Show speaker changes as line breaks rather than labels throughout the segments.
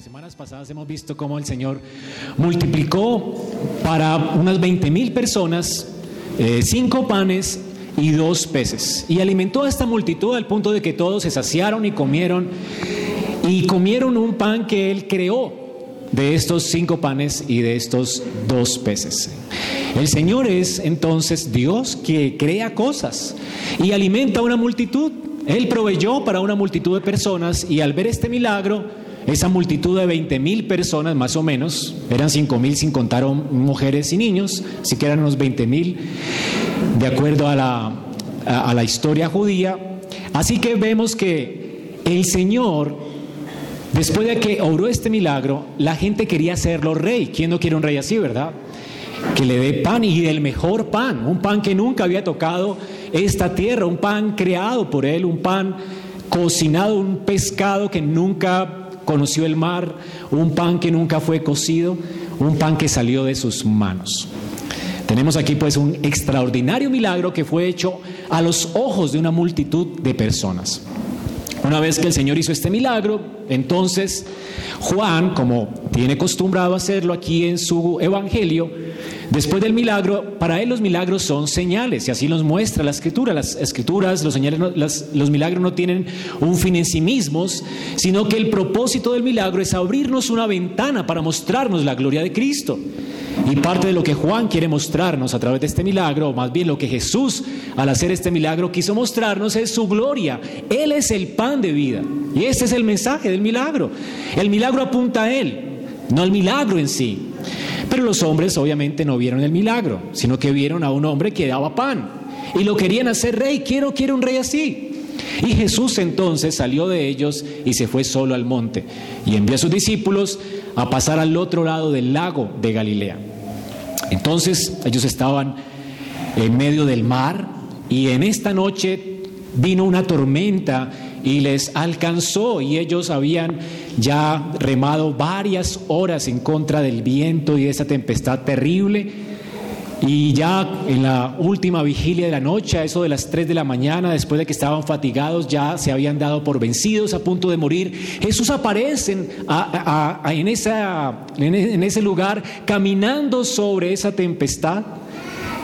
las semanas pasadas hemos visto cómo el Señor multiplicó para unas 20 mil personas eh, cinco panes y dos peces. Y alimentó a esta multitud al punto de que todos se saciaron y comieron. Y comieron un pan que Él creó de estos cinco panes y de estos dos peces. El Señor es entonces Dios que crea cosas y alimenta a una multitud. Él proveyó para una multitud de personas y al ver este milagro, esa multitud de 20 mil personas más o menos, eran 5 mil sin contar mujeres y niños, así que eran unos 20 mil, de acuerdo a la, a, la historia judía. Así que vemos que el Señor, después de que obró este milagro, la gente quería hacerlo rey. ¿Quién no quiere un rey así, verdad? Que le dé pan y del mejor pan, un pan que nunca había tocado esta tierra, un pan creado por Él, un pan cocinado, un pescado que nunca conoció el mar, un pan que nunca fue cocido, un pan que salió de sus manos. Tenemos aquí pues un extraordinario milagro que fue hecho a los ojos de una multitud de personas. Una vez que el Señor hizo este milagro, entonces Juan, como tiene acostumbrado a hacerlo aquí en su evangelio, después del milagro, para él los milagros son señales, y así nos muestra la escritura. Las escrituras, los, señales, los milagros no tienen un fin en sí mismos, sino que el propósito del milagro es abrirnos una ventana para mostrarnos la gloria de Cristo. Y parte de lo que Juan quiere mostrarnos a través de este milagro, o más bien lo que Jesús al hacer este milagro quiso mostrarnos es su gloria. Él es el pan de vida. Y este es el mensaje del milagro. El milagro apunta a Él, no al milagro en sí. Pero los hombres obviamente no vieron el milagro, sino que vieron a un hombre que daba pan. Y lo querían hacer rey. Quiero, quiero un rey así. Y Jesús entonces salió de ellos y se fue solo al monte y envió a sus discípulos a pasar al otro lado del lago de Galilea. Entonces ellos estaban en medio del mar y en esta noche vino una tormenta y les alcanzó y ellos habían ya remado varias horas en contra del viento y de esa tempestad terrible. Y ya en la última vigilia de la noche, a eso de las 3 de la mañana, después de que estaban fatigados, ya se habían dado por vencidos, a punto de morir, Jesús aparece en, ese lugar caminando sobre esa tempestad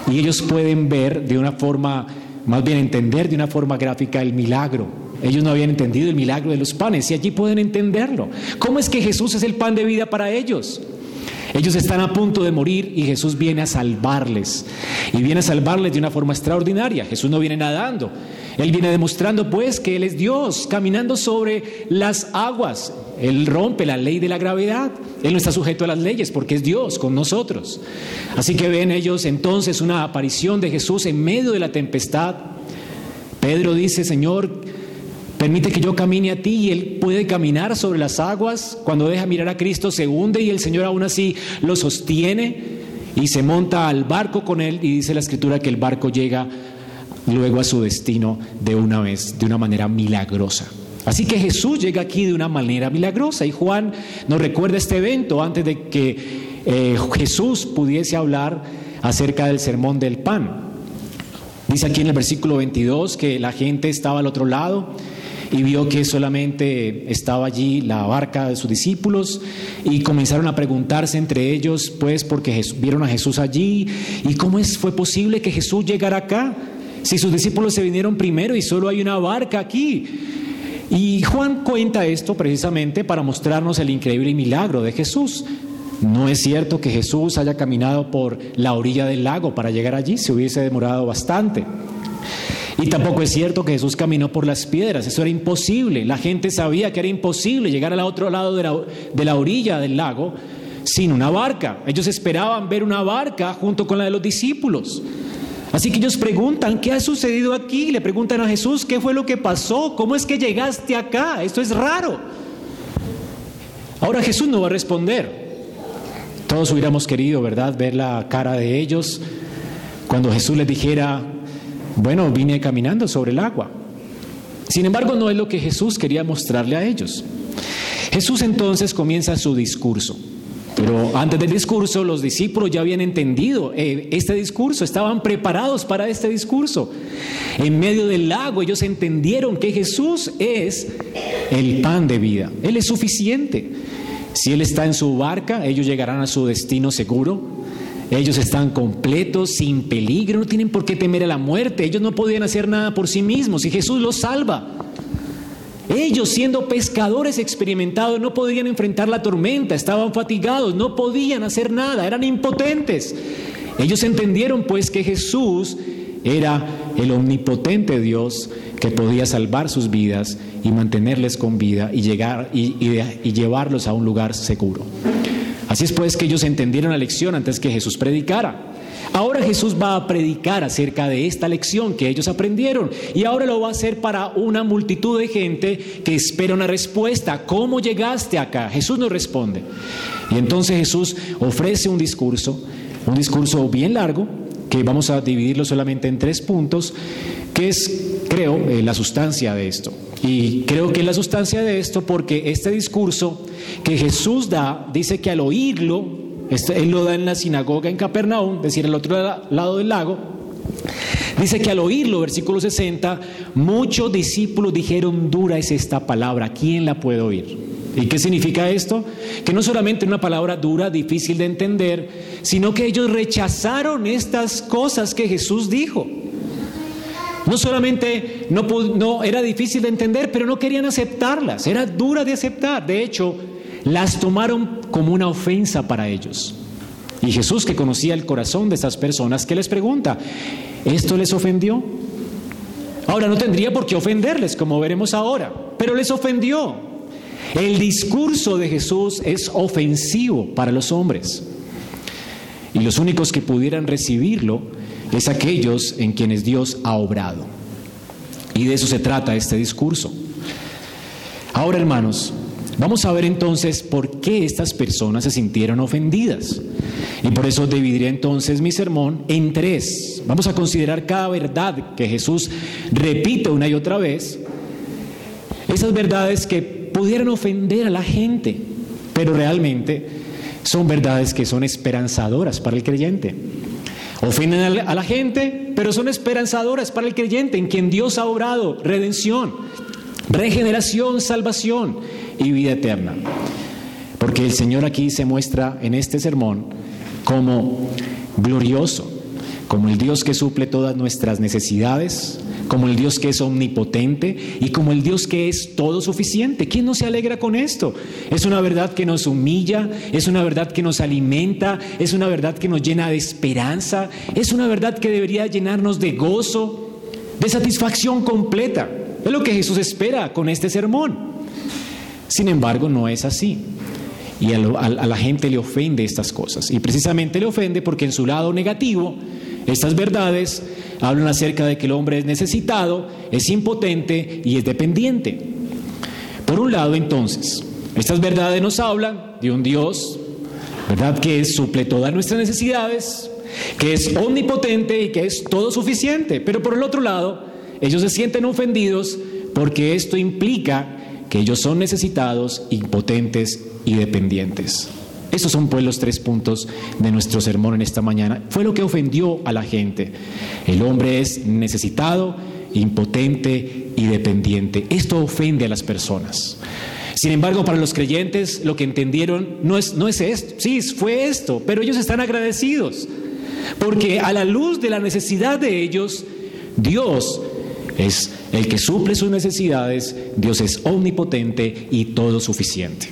y ellos pueden ver de una forma, más bien entender de una forma gráfica el milagro. Ellos no habían entendido el milagro de los panes y allí pueden entenderlo. ¿Cómo es que Jesús es el pan de vida para ellos? Ellos están a punto de morir y Jesús viene a salvarles. Y viene a salvarles de una forma extraordinaria. Jesús no viene nadando. Él viene demostrando pues que Él es Dios, caminando sobre las aguas. Él rompe la ley de la gravedad. Él no está sujeto a las leyes porque es Dios con nosotros. Así que ven ellos entonces una aparición de Jesús en medio de la tempestad. Pedro dice, Señor, Permite que yo camine a ti y Él puede caminar sobre las aguas. Cuando deja mirar a Cristo se hunde y el Señor aún así lo sostiene y se monta al barco con Él y dice la escritura que el barco llega luego a su destino de una vez, de una manera milagrosa. Así que Jesús llega aquí de una manera milagrosa y Juan nos recuerda este evento antes de que eh, Jesús pudiese hablar acerca del sermón del pan. Dice aquí en el versículo 22 que la gente estaba al otro lado y vio que solamente estaba allí la barca de sus discípulos y comenzaron a preguntarse entre ellos, pues, porque vieron a Jesús allí y cómo es, fue posible que Jesús llegara acá si sus discípulos se vinieron primero y solo hay una barca aquí. Y Juan cuenta esto precisamente para mostrarnos el increíble milagro de Jesús. No es cierto que Jesús haya caminado por la orilla del lago para llegar allí, se hubiese demorado bastante. Y tampoco es cierto que Jesús caminó por las piedras, eso era imposible. La gente sabía que era imposible llegar al otro lado de la, orilla del lago sin una barca. Ellos esperaban ver una barca junto con la de los discípulos. Así que ellos preguntan, ¿qué ha sucedido aquí? Le preguntan a Jesús, ¿qué fue lo que pasó? ¿Cómo es que llegaste acá? Esto es raro. Ahora Jesús no va a responder. Todos hubiéramos querido, ¿verdad?, ver la cara de ellos cuando Jesús les dijera, bueno, vine caminando sobre el agua. Sin embargo, no es lo que Jesús quería mostrarle a ellos. Jesús entonces comienza su discurso. Pero antes del discurso, los discípulos ya habían entendido eh, este discurso, estaban preparados para este discurso. En medio del lago, ellos entendieron que Jesús es el pan de vida, Él es suficiente. Si Él está en su barca, ellos llegarán a su destino seguro. Ellos están completos, sin peligro, no tienen por qué temer a la muerte. Ellos no podían hacer nada por sí mismos y Jesús los salva. Ellos siendo pescadores experimentados no podían enfrentar la tormenta, estaban fatigados, no podían hacer nada, eran impotentes. Ellos entendieron pues que Jesús era el omnipotente Dios que podía salvar sus vidas y mantenerles con vida y llegar y, y llevarlos a un lugar seguro. Así es pues que ellos entendieron la lección antes que Jesús predicara. Ahora Jesús va a predicar acerca de esta lección que ellos aprendieron y ahora lo va a hacer para una multitud de gente que espera una respuesta. ¿Cómo llegaste acá? Jesús nos responde. Y entonces Jesús ofrece un discurso, un discurso bien largo, que vamos a dividirlo solamente en tres puntos, que es, creo, eh, la sustancia de esto. Y creo que es la sustancia de esto porque este discurso que Jesús da dice que al oírlo, este, él lo da en la sinagoga en Capernaum, es decir, al otro lado del lago. Dice que al oírlo, versículo 60, muchos discípulos dijeron, dura es esta palabra, ¿quién la puede oír? ¿Y qué significa esto? Que no solamente una palabra dura, difícil de entender, sino que ellos rechazaron estas cosas que Jesús dijo. No solamente no, era difícil de entender, pero no querían aceptarlas, era dura de aceptar. De hecho, las tomaron como una ofensa para ellos. Y Jesús, que conocía el corazón de esas personas, ¿qué les pregunta? ¿Esto les ofendió? Ahora no tendría por qué ofenderles, como veremos ahora, pero les ofendió. El discurso de Jesús es ofensivo para los hombres. Y los únicos que pudieran recibirlo es aquellos en quienes Dios ha obrado. Y de eso se trata este discurso. Ahora, hermanos, Vamos a ver entonces por qué estas personas se sintieron ofendidas. Y por eso dividiré entonces mi sermón en tres. Vamos a considerar cada verdad que Jesús repite una y otra vez. Esas verdades que pudieran ofender a la gente, pero realmente son verdades que son esperanzadoras para el creyente. Ofenden a la gente, pero son esperanzadoras para el creyente en quien Dios ha obrado redención, regeneración, salvación y vida eterna. Porque el Señor aquí se muestra en este sermón como glorioso, como el Dios que suple todas nuestras necesidades, como el Dios que es omnipotente y como el Dios que es todo suficiente. ¿Quién no se alegra con esto? Es una verdad que nos humilla, es una verdad que nos alimenta, es una verdad que nos llena de esperanza, es una verdad que debería llenarnos de gozo, de satisfacción completa. Es lo que Jesús espera con este sermón. Sin embargo, no es así. Y a, la gente le ofende estas cosas. Y precisamente le ofende porque en su lado negativo, estas verdades hablan acerca de que el hombre es necesitado, es impotente y es dependiente. Por un lado, entonces, estas verdades nos hablan de un Dios, ¿verdad? Que suple todas nuestras necesidades, que es omnipotente y que es todo suficiente. Pero por el otro lado, ellos se sienten ofendidos porque esto implica que ellos son necesitados, impotentes y dependientes. Esos son pues los tres puntos de nuestro sermón en esta mañana. Fue lo que ofendió a la gente. El hombre es necesitado, impotente y dependiente. Esto ofende a las personas. Sin embargo, para los creyentes lo que entendieron no es, no es esto, sí, fue esto, pero ellos están agradecidos, porque a la luz de la necesidad de ellos, Dios es el que suple sus necesidades, Dios es omnipotente y todo suficiente.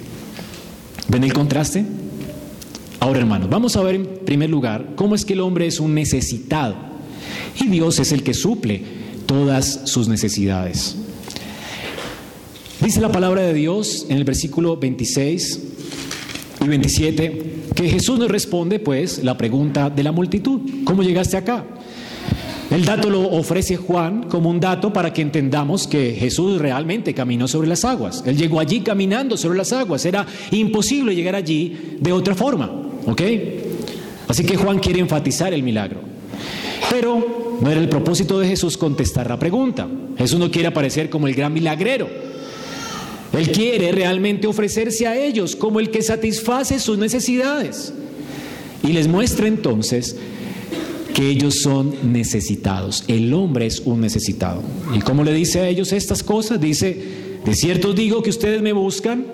¿Ven el contraste? Ahora, hermanos, vamos a ver en primer lugar cómo es que el hombre es un necesitado y Dios es el que suple todas sus necesidades. Dice la palabra de Dios en el versículo 26 y 27 que Jesús nos responde pues la pregunta de la multitud, ¿cómo llegaste acá? El dato lo ofrece Juan como un dato para que entendamos que Jesús realmente caminó sobre las aguas. Él llegó allí caminando sobre las aguas. Era imposible llegar allí de otra forma. ¿Ok? Así que Juan quiere enfatizar el milagro. Pero no era el propósito de Jesús contestar la pregunta. Jesús no quiere aparecer como el gran milagrero. Él quiere realmente ofrecerse a ellos como el que satisface sus necesidades. Y les muestra entonces que ellos son necesitados. El hombre es un necesitado. ¿Y cómo le dice a ellos estas cosas? Dice, de cierto digo que ustedes me buscan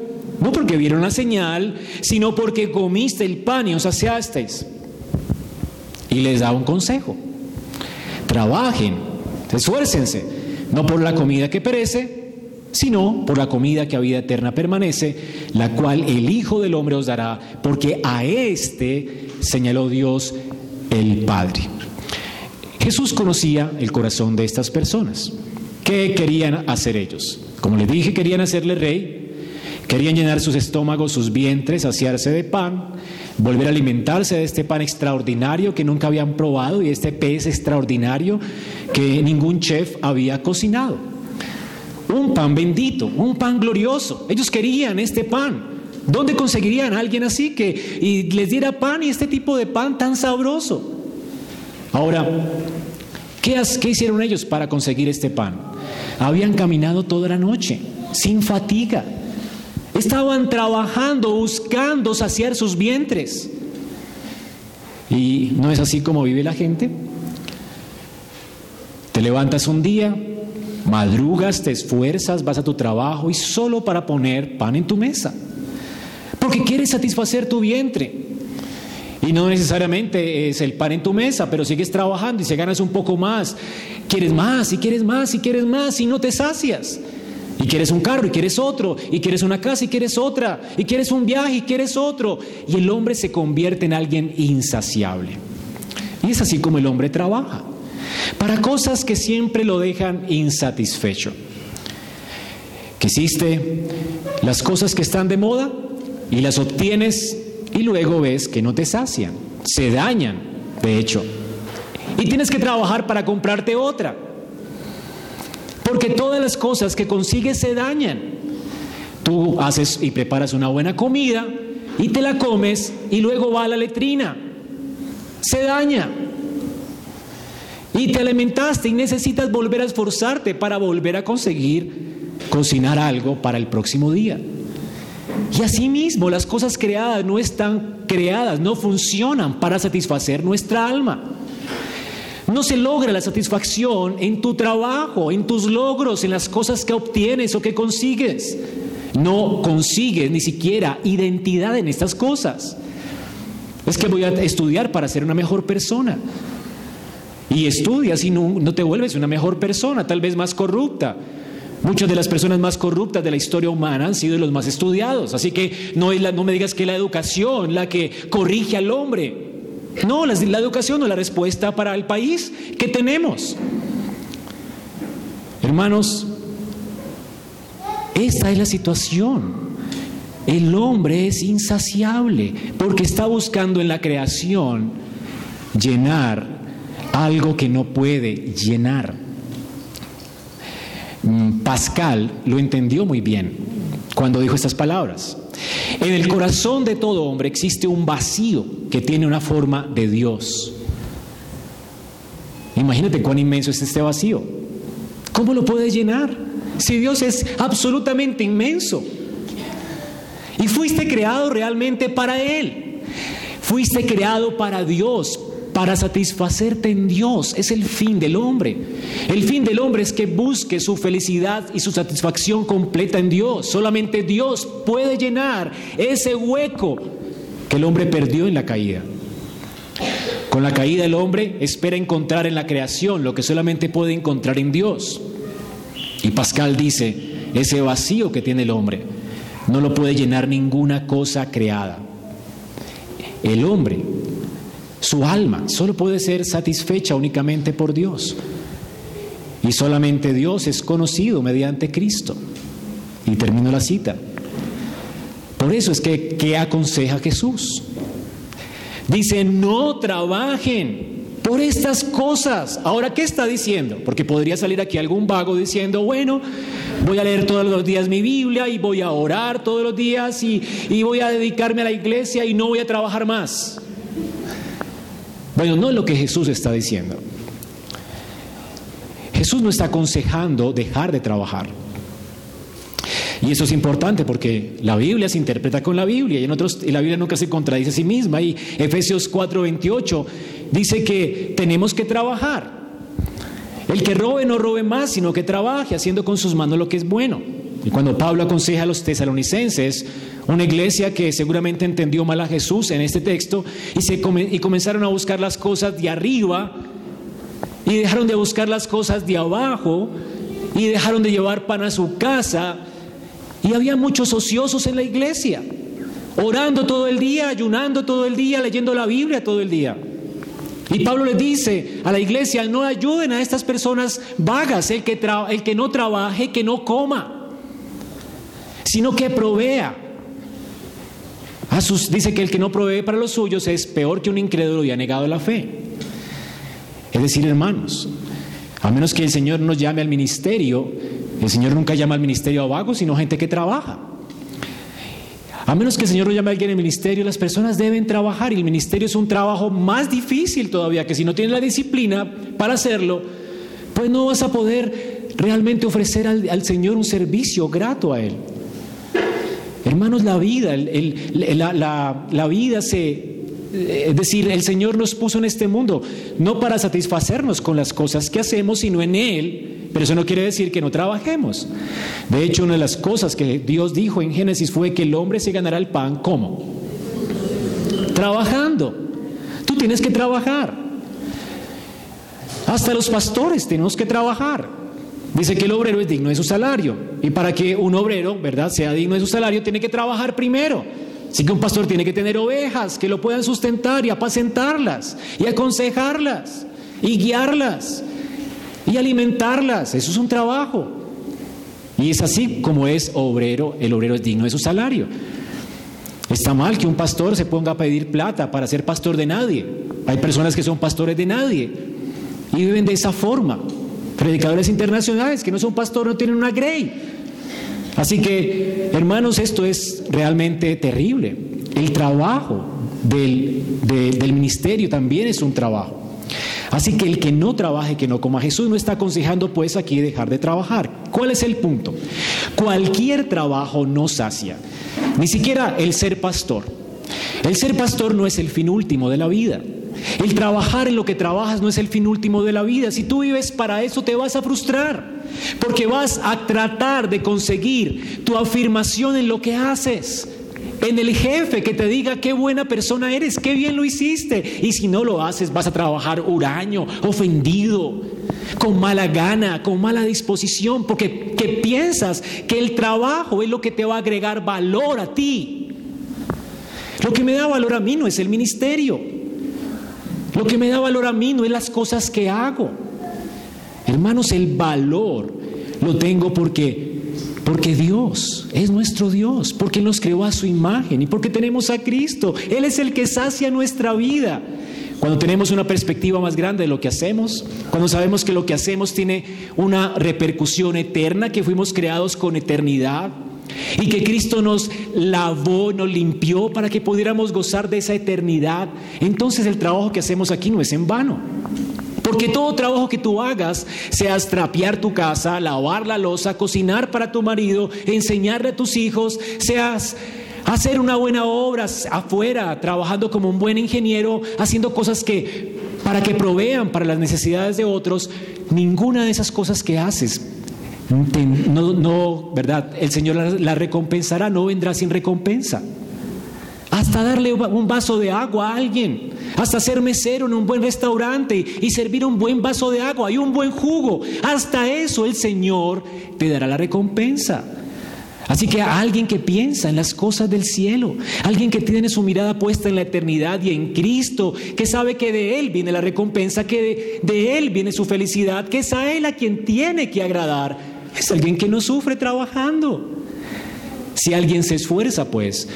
no porque vieron la señal, sino porque comiste el pan y os saciasteis. Y les da un consejo. Trabajen, esfuércense, no por la comida que perece, sino por la comida que a vida eterna permanece, la cual el Hijo del Hombre os dará, porque a éste señaló Dios el Padre. Jesús conocía el corazón de estas personas. ¿Qué querían hacer ellos? Como les dije, querían hacerle rey, Querían llenar sus estómagos, sus vientres, saciarse de pan, volver a alimentarse de este pan extraordinario que nunca habían probado y este pez extraordinario que ningún chef había cocinado. Un pan bendito, un pan glorioso. Ellos querían este pan. ¿Dónde conseguirían a alguien así que les diera pan y este tipo de pan tan sabroso? Ahora, ¿qué, ¿qué hicieron ellos para conseguir este pan? Habían caminado toda la noche, sin fatiga Estaban trabajando, buscando saciar sus vientres. ¿Y no es así como vive la gente? Te levantas un día, madrugas, te esfuerzas, vas a tu trabajo y solo para poner pan en tu mesa. Porque quieres satisfacer tu vientre. Y no necesariamente es el pan en tu mesa, pero sigues trabajando y se ganas un poco más. Quieres más y quieres más y quieres más y no te sacias. Y quieres un carro y quieres otro, y quieres una casa y quieres otra, y quieres un viaje y quieres otro. Y el hombre se convierte en alguien insaciable. Y es así como el hombre trabaja, para cosas que siempre lo dejan insatisfecho. Quisiste las cosas que están de moda y las obtienes y luego ves que no te sacian, se dañan, de hecho. Y tienes que trabajar para comprarte otra. Porque todas las cosas que consigues se dañan. Tú haces y preparas una buena comida y te la comes y luego va a la letrina. Se daña. Y te alimentaste y necesitas volver a esforzarte para volver a conseguir cocinar algo para el próximo día. Y así mismo las cosas creadas no están creadas, no funcionan para satisfacer nuestra alma. No se logra la satisfacción en tu trabajo, en tus logros, en las cosas que obtienes o que consigues. No consigues ni siquiera identidad en estas cosas. Es que voy a estudiar para ser una mejor persona. Y estudias y no, te vuelves una mejor persona, tal vez más corrupta. Muchas de las personas más corruptas de la historia humana han sido los más estudiados. Así que no, no me digas que la educación la que corrige al hombre. No, la, educación no es la respuesta para el país que tenemos. Hermanos, esta es la situación. El hombre es insaciable porque está buscando en la creación llenar algo que no puede llenar. Mm, Pascal lo entendió muy bien cuando dijo estas palabras. En el corazón de todo hombre existe un vacío que tiene una forma de Dios. Imagínate cuán inmenso es este vacío. ¿Cómo lo puedes llenar? Si Dios es absolutamente inmenso. Y fuiste creado realmente para Él. Fuiste creado para Dios, para satisfacerte en Dios. Es el fin del hombre. El fin del hombre es que busque su felicidad y su satisfacción completa en Dios. Solamente Dios puede llenar ese hueco que el hombre perdió en la caída. Con la caída el hombre espera encontrar en la creación lo que solamente puede encontrar en Dios. Y Pascal dice, ese vacío que tiene el hombre no lo puede llenar ninguna cosa creada. El hombre su alma solo puede ser satisfecha únicamente por Dios. Y solamente Dios es conocido mediante Cristo. Y termino la cita. Por eso es que, ¿qué aconseja Jesús? Dice, no trabajen por estas cosas. Ahora, ¿qué está diciendo? Porque podría salir aquí algún vago diciendo, bueno, voy a leer todos los días mi Biblia y voy a orar todos los días y, y voy a dedicarme a la iglesia y no voy a trabajar más. Bueno, no es lo que Jesús está diciendo. Jesús no está aconsejando dejar de trabajar. Y eso es importante porque la Biblia se interpreta con la Biblia y en otros y la Biblia nunca se contradice a sí misma. Y Efesios 4:28 dice que tenemos que trabajar. El que robe no robe más, sino que trabaje haciendo con sus manos lo que es bueno. Y cuando Pablo aconseja a los tesalonicenses, una iglesia que seguramente entendió mal a Jesús en este texto, y, se y comenzaron a buscar las cosas de arriba, y dejaron de buscar las cosas de abajo, y dejaron de llevar pan a su casa, y había muchos ociosos en la iglesia, orando todo el día, ayunando todo el día, leyendo la Biblia todo el día. Y Pablo les dice a la iglesia, no ayuden a estas personas vagas, el que, el que no trabaje, que no coma, sino que provea. A dice que el que no provee para los suyos es peor que un incrédulo y ha negado la fe. Es decir, hermanos, a menos que el Señor nos llame al ministerio, el Señor nunca llama al ministerio a vagos, sino gente que trabaja. A menos que el Señor lo llame a alguien en el ministerio, las personas deben trabajar y el ministerio es un trabajo más difícil todavía, que si no tienes la disciplina para hacerlo, pues no vas a poder realmente ofrecer al, Señor un servicio grato a Él. Hermanos, la vida, la, la vida se... Es decir, el Señor nos puso en este mundo no para satisfacernos con las cosas que hacemos, sino en Él pero eso no quiere decir que no trabajemos. De hecho, una de las cosas que Dios dijo en Génesis fue que el hombre se ganará el pan, ¿cómo? Trabajando. Tú tienes que trabajar. Hasta los pastores tenemos que trabajar. Dice que el obrero es digno de su salario. Y para que un obrero, ¿verdad?, sea digno de su salario, tiene que trabajar primero. Así que un pastor tiene que tener ovejas que lo puedan sustentar y apacentarlas y aconsejarlas y guiarlas y alimentarlas. Eso es un trabajo. Y es así como es obrero, el obrero es digno de su salario. Está mal que un pastor se ponga a pedir plata para ser pastor de nadie. Hay personas que son pastores de nadie y viven de esa forma. Predicadores internacionales que no son pastores, no tienen una grey. Así que, hermanos, esto es realmente terrible. El trabajo del, del ministerio también es un trabajo. Así que el que no trabaje, que no coma. Jesús no está aconsejando pues aquí dejar de trabajar. ¿Cuál es el punto? Cualquier trabajo no sacia, ni siquiera el ser pastor. El ser pastor no es el fin último de la vida. El trabajar en lo que trabajas no es el fin último de la vida. Si tú vives para eso te vas a frustrar, porque vas a tratar de conseguir tu afirmación en lo que haces en el jefe que te diga qué buena persona eres, qué bien lo hiciste. Y si no lo haces, vas a trabajar huraño, ofendido, con mala gana, con mala disposición, porque que piensas que el trabajo es lo que te va a agregar valor a ti. Lo que me da valor a mí no es el ministerio. Lo que me da valor a mí no es las cosas que hago. Hermanos, el valor lo tengo porque porque Dios es nuestro Dios, porque nos creó a su imagen y porque tenemos a Cristo. Él es el que sacia nuestra vida. Cuando tenemos una perspectiva más grande de lo que hacemos, cuando sabemos que lo que hacemos tiene una repercusión eterna, que fuimos creados con eternidad y que Cristo nos lavó, nos limpió para que pudiéramos gozar de esa eternidad, entonces el trabajo que hacemos aquí no es en vano. Porque todo trabajo que tú hagas, seas trapear tu casa, lavar la losa, cocinar para tu marido, enseñarle a tus hijos, seas hacer una buena obra afuera, trabajando como un buen ingeniero, haciendo cosas que para que provean para las necesidades de otros, ninguna de esas cosas que haces no, no, ¿verdad? El Señor la recompensará, no vendrá sin recompensa. Hasta darle un vaso de agua a alguien, hasta ser mesero en un buen restaurante y servir un buen vaso de agua y un buen jugo. Hasta eso el Señor te dará la recompensa. Así que alguien que piensa en las cosas del cielo, alguien que tiene su mirada puesta en la eternidad y en Cristo, que sabe que de Él viene la recompensa, que de, de Él viene su felicidad, que es a Él a quien tiene que agradar, es alguien que no sufre trabajando. Si alguien se esfuerza, pues,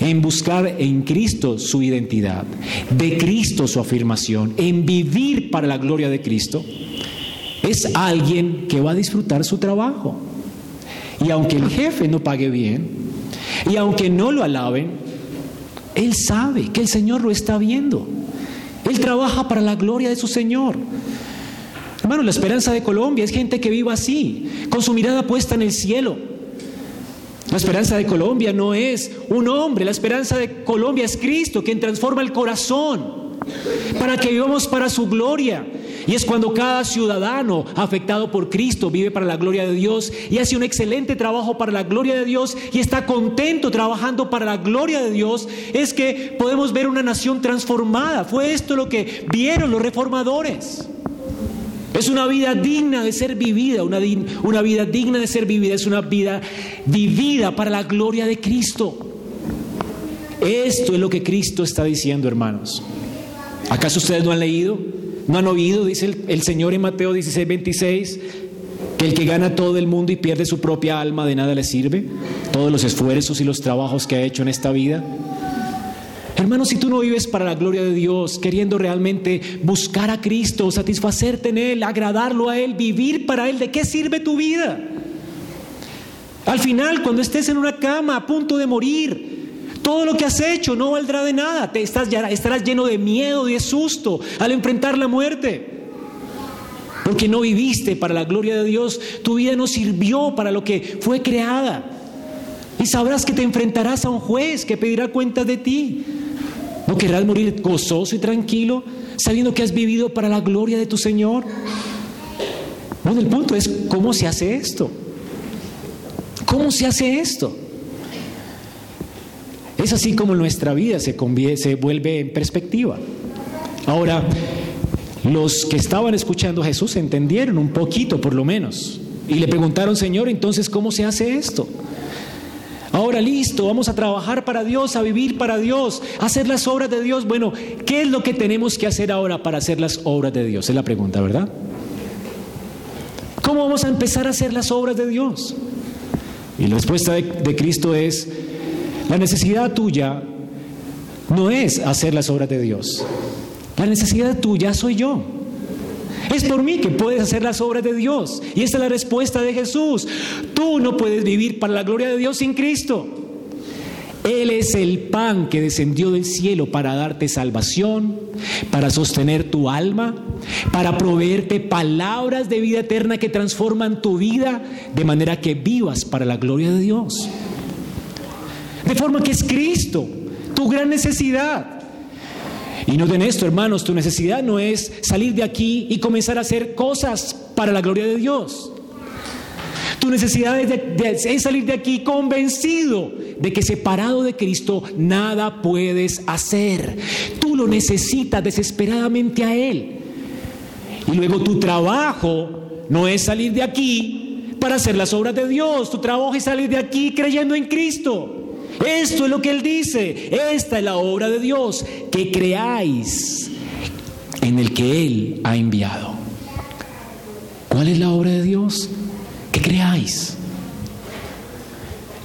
en buscar en Cristo su identidad, de Cristo su afirmación, en vivir para la gloria de Cristo, es alguien que va a disfrutar su trabajo. Y aunque el jefe no pague bien, y aunque no lo alaben, él sabe que el Señor lo está viendo. Él trabaja para la gloria de su Señor. Hermano, la esperanza de Colombia es gente que viva así, con su mirada puesta en el cielo la esperanza de Colombia no es un hombre, la esperanza de Colombia es Cristo, quien transforma el corazón para que vivamos para su gloria. Y es cuando cada ciudadano afectado por Cristo vive para la gloria de Dios y hace un excelente trabajo para la gloria de Dios y está contento trabajando para la gloria de Dios, es que podemos ver una nación transformada. Fue esto lo que vieron los reformadores. Es una vida digna de ser vivida, una, una, vida digna de ser vivida, es una vida vivida para la gloria de Cristo. Esto es lo que Cristo está diciendo, hermanos. ¿Acaso ustedes no han leído? ¿No han oído? Dice el, el Señor en Mateo 16, 26, que el que gana todo el mundo y pierde su propia alma de nada le sirve. Todos los esfuerzos y los trabajos que ha hecho en esta vida. Hermanos, si tú no vives para la gloria de Dios, queriendo realmente buscar a Cristo, satisfacerte en Él, agradarlo a Él, vivir para Él, ¿de qué sirve tu vida? Al final, cuando estés en una cama a punto de morir, todo lo que has hecho no valdrá de nada. Te estás, estarás lleno de miedo de susto al enfrentar la muerte. Porque no viviste para la gloria de Dios. Tu vida no sirvió para lo que fue creada. Y sabrás que te enfrentarás a un juez que pedirá cuentas de ti. ¿No querrás morir gozoso y tranquilo sabiendo que has vivido para la gloria de tu Señor? Bueno, el punto es cómo se hace esto. ¿Cómo se hace esto? Es así como nuestra vida se, se vuelve en perspectiva. Ahora, los que estaban escuchando a Jesús entendieron un poquito por lo menos y le preguntaron, Señor, entonces, ¿cómo se hace esto? Ahora listo, vamos a trabajar para Dios, a vivir para Dios, a hacer las obras de Dios. Bueno, ¿qué es lo que tenemos que hacer ahora para hacer las obras de Dios? Es la pregunta, ¿verdad? ¿Cómo vamos a empezar a hacer las obras de Dios? Y la respuesta de, Cristo es, la necesidad tuya no es hacer las obras de Dios. La necesidad tuya soy yo. Es por mí que puedes hacer las obras de Dios. Y esta es la respuesta de Jesús. Tú no puedes vivir para la gloria de Dios sin Cristo. Él es el pan que descendió del cielo para darte salvación, para sostener tu alma, para proveerte palabras de vida eterna que transforman tu vida de manera que vivas para la gloria de Dios. De forma que es Cristo, tu gran necesidad. Y noten esto, hermanos, tu necesidad no es salir de aquí y comenzar a hacer cosas para la gloria de Dios. Tu necesidad es, salir de aquí convencido de que separado de Cristo nada puedes hacer. Tú lo necesitas desesperadamente a Él. Y luego tu trabajo no es salir de aquí para hacer las obras de Dios. Tu trabajo es salir de aquí creyendo en Cristo. Esto es lo que Él dice. Esta es la obra de Dios, que creáis en el que Él ha enviado. ¿Cuál es la obra de Dios? Que creáis.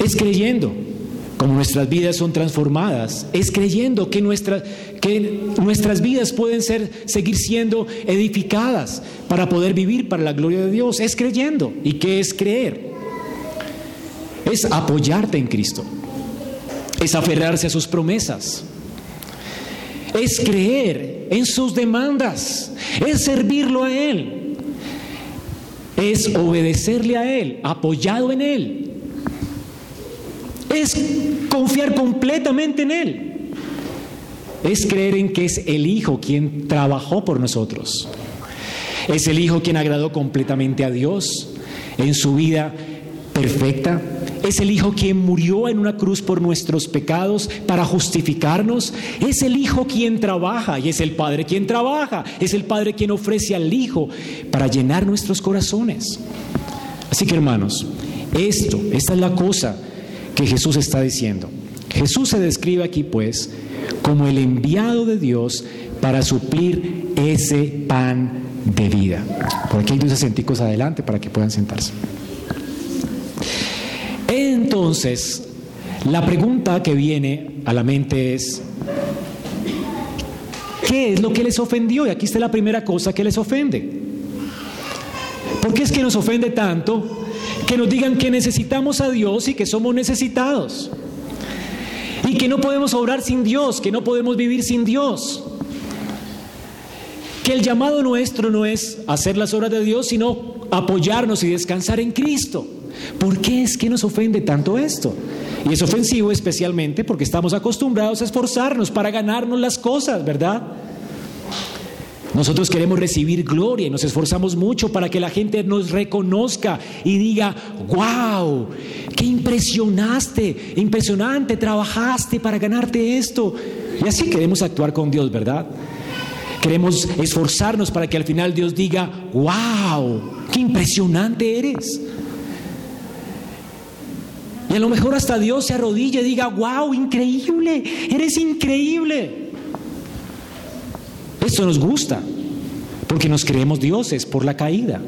Es creyendo, como nuestras vidas son transformadas, es creyendo que, que nuestras vidas pueden ser, seguir siendo edificadas para poder vivir para la gloria de Dios. Es creyendo. ¿Y qué es creer? Es apoyarte en Cristo es aferrarse a sus promesas, es creer en sus demandas, es servirlo a Él, es obedecerle a Él, apoyado en Él, es confiar completamente en Él, es creer en que es el Hijo quien trabajó por nosotros, es el Hijo quien agradó completamente a Dios en su vida perfecta, es el Hijo quien murió en una cruz por nuestros pecados para justificarnos. Es el Hijo quien trabaja y es el Padre quien trabaja. Es el Padre quien ofrece al Hijo para llenar nuestros corazones. Así que hermanos, esto, esta es la cosa que Jesús está diciendo. Jesús se describe aquí pues como el enviado de Dios para suplir ese pan de vida. Por aquí hay dos acenticos adelante para que puedan sentarse. Entonces, la pregunta que viene a la mente es, ¿qué es lo que les ofendió? Y aquí está la primera cosa que les ofende. ¿Por qué es que nos ofende tanto que nos digan que necesitamos a Dios y que somos necesitados? Y que no podemos obrar sin Dios, que no podemos vivir sin Dios. Que el llamado nuestro no es hacer las obras de Dios, sino apoyarnos y descansar en Cristo. ¿Por qué es que nos ofende tanto esto? Y es ofensivo especialmente porque estamos acostumbrados a esforzarnos para ganarnos las cosas, ¿verdad? Nosotros queremos recibir gloria y nos esforzamos mucho para que la gente nos reconozca y diga, wow, qué impresionaste, impresionante, trabajaste para ganarte esto. Y así queremos actuar con Dios, ¿verdad? Queremos esforzarnos para que al final Dios diga, wow, qué impresionante eres. A lo mejor hasta Dios se arrodilla y diga, wow, increíble, eres increíble. Esto nos gusta, porque nos creemos dioses por la caída.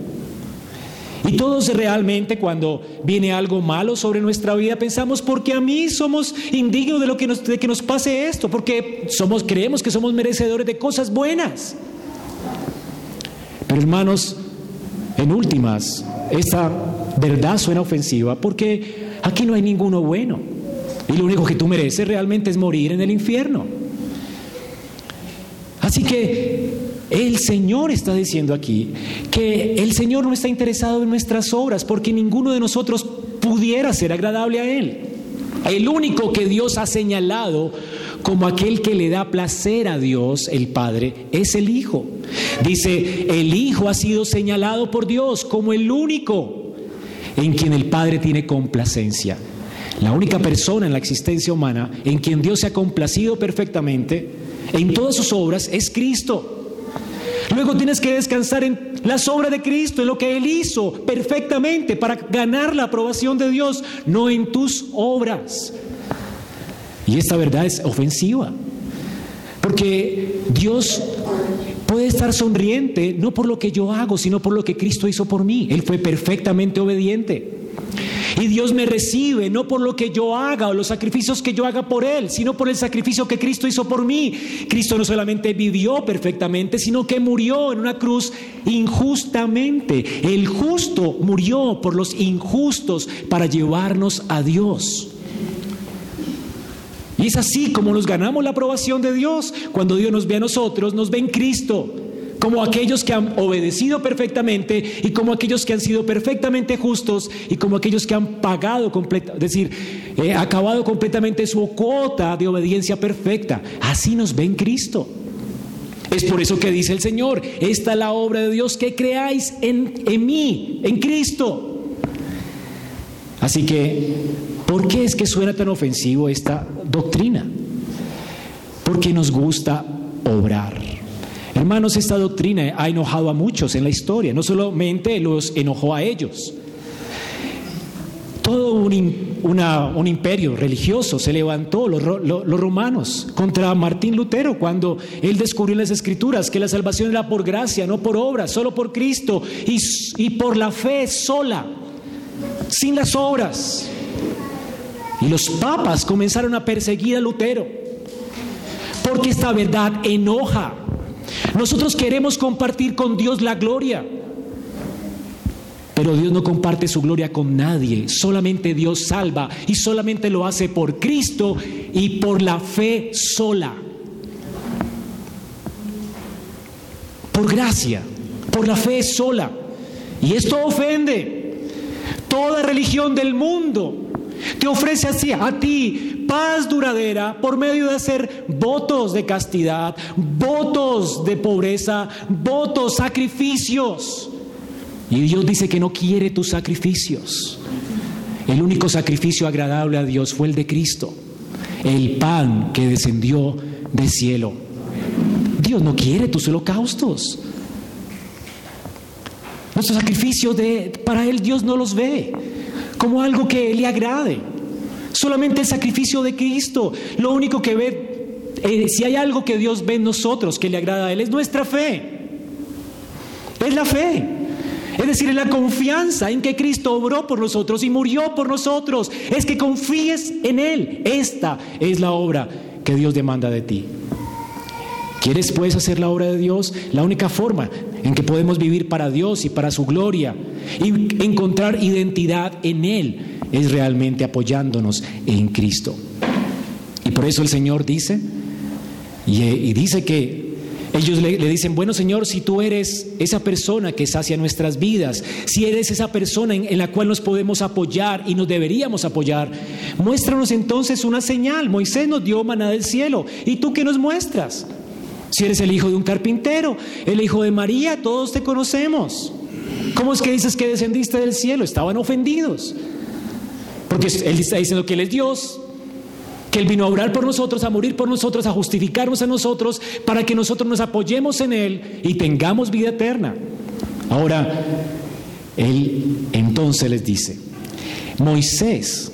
Y todos realmente cuando viene algo malo sobre nuestra vida pensamos, porque a mí somos indignos de, lo que nos, de que nos pase esto, porque somos, creemos que somos merecedores de cosas buenas. Pero hermanos, en últimas, esta verdad suena ofensiva porque aquí no hay ninguno bueno. Y lo único que tú mereces realmente es morir en el infierno. Así que el Señor está diciendo aquí que el Señor no está interesado en nuestras obras porque ninguno de nosotros pudiera ser agradable a Él. El único que Dios ha señalado como aquel que le da placer a Dios, el Padre, es el Hijo. Dice, el Hijo ha sido señalado por Dios como el único en quien el Padre tiene complacencia. La única persona en la existencia humana en quien Dios se ha complacido perfectamente en todas sus obras es Cristo. Luego tienes que descansar en las obras de Cristo, en lo que Él hizo perfectamente para ganar la aprobación de Dios, no en tus obras. Y esta verdad es ofensiva, porque Dios puede estar sonriente no por lo que yo hago, sino por lo que Cristo hizo por mí. Él fue perfectamente obediente. Y Dios me recibe no por lo que yo haga o los sacrificios que yo haga por Él, sino por el sacrificio que Cristo hizo por mí. Cristo no solamente vivió perfectamente, sino que murió en una cruz injustamente. El justo murió por los injustos para llevarnos a Dios. Es así como nos ganamos la aprobación de Dios. Cuando Dios nos ve a nosotros, nos ve en Cristo como aquellos que han obedecido perfectamente y como aquellos que han sido perfectamente justos y como aquellos que han pagado, es decir, eh, acabado completamente su cuota de obediencia perfecta. Así nos ve en Cristo. Es por eso que dice el Señor, esta es la obra de Dios que creáis en, en mí, en Cristo. Así que, ¿por qué es que suena tan ofensivo esta doctrina? Porque nos gusta obrar. Hermanos, esta doctrina ha enojado a muchos en la historia, no solamente los enojó a ellos. Todo un, imperio religioso se levantó, los, romanos, contra Martín Lutero, cuando él descubrió en las escrituras que la salvación era por gracia, no por obra, solo por Cristo y, y por la fe sola, sin las obras. Y los papas comenzaron a perseguir a Lutero, porque esta verdad enoja nosotros queremos compartir con Dios la gloria. Pero Dios no comparte su gloria con nadie. Solamente Dios salva y solamente lo hace por Cristo y por la fe sola. Por gracia, por la fe sola. Y esto ofende. Toda religión del mundo te ofrece así a ti paz duradera por medio de hacer votos de castidad, votos de pobreza, votos, sacrificios. Y Dios dice que no quiere tus sacrificios. El único sacrificio agradable a Dios fue el de Cristo, el pan que descendió del cielo. Dios no quiere tus holocaustos. Nuestros sacrificios de, para Él Dios no los ve como algo que le agrade. Solamente el sacrificio de Cristo. Lo único que ve, eh, si hay algo que Dios ve en nosotros que le agrada a Él, es nuestra fe. Es la fe. Es decir, la confianza en que Cristo obró por nosotros y murió por nosotros. Es que confíes en Él. Esta es la obra que Dios demanda de ti. ¿Quieres pues hacer la obra de Dios? La única forma en que podemos vivir para Dios y para su gloria y encontrar identidad en Él es realmente apoyándonos en Cristo. Y por eso el Señor dice, y, dice que ellos le, dicen, bueno Señor, si tú eres esa persona que sacia nuestras vidas, si eres esa persona en, en, la cual nos podemos apoyar y nos deberíamos apoyar, muéstranos entonces una señal. Moisés nos dio maná del cielo. ¿Y tú qué nos muestras? Si eres el hijo de un carpintero, el hijo de María, todos te conocemos. ¿Cómo es que dices que descendiste del cielo? Estaban ofendidos. Porque Él está diciendo que Él es Dios, que Él vino a orar por nosotros, a morir por nosotros, a justificarnos a nosotros, para que nosotros nos apoyemos en Él y tengamos vida eterna. Ahora, Él entonces les dice, Moisés,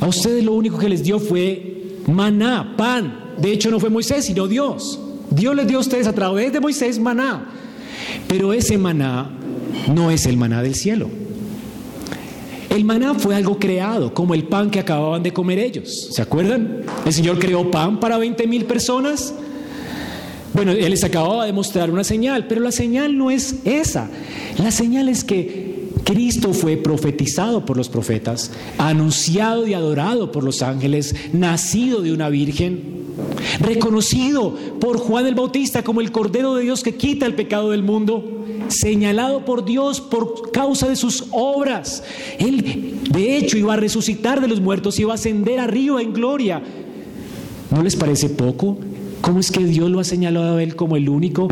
a ustedes lo único que les dio fue maná, pan. De hecho, no fue Moisés, sino Dios. Dios les dio a ustedes a través de Moisés maná. Pero ese maná no es el maná del cielo. El maná fue algo creado, como el pan que acababan de comer ellos. ¿Se acuerdan? El Señor creó pan para 20 mil personas. Bueno, Él les acababa de mostrar una señal, pero la señal no es esa. La señal es que Cristo fue profetizado por los profetas, anunciado y adorado por los ángeles, nacido de una virgen, reconocido por Juan el Bautista como el Cordero de Dios que quita el pecado del mundo señalado por Dios por causa de sus obras. Él, de hecho, iba a resucitar de los muertos, iba a ascender arriba en gloria. ¿No les parece poco? ¿Cómo es que Dios lo ha señalado a Él como el único,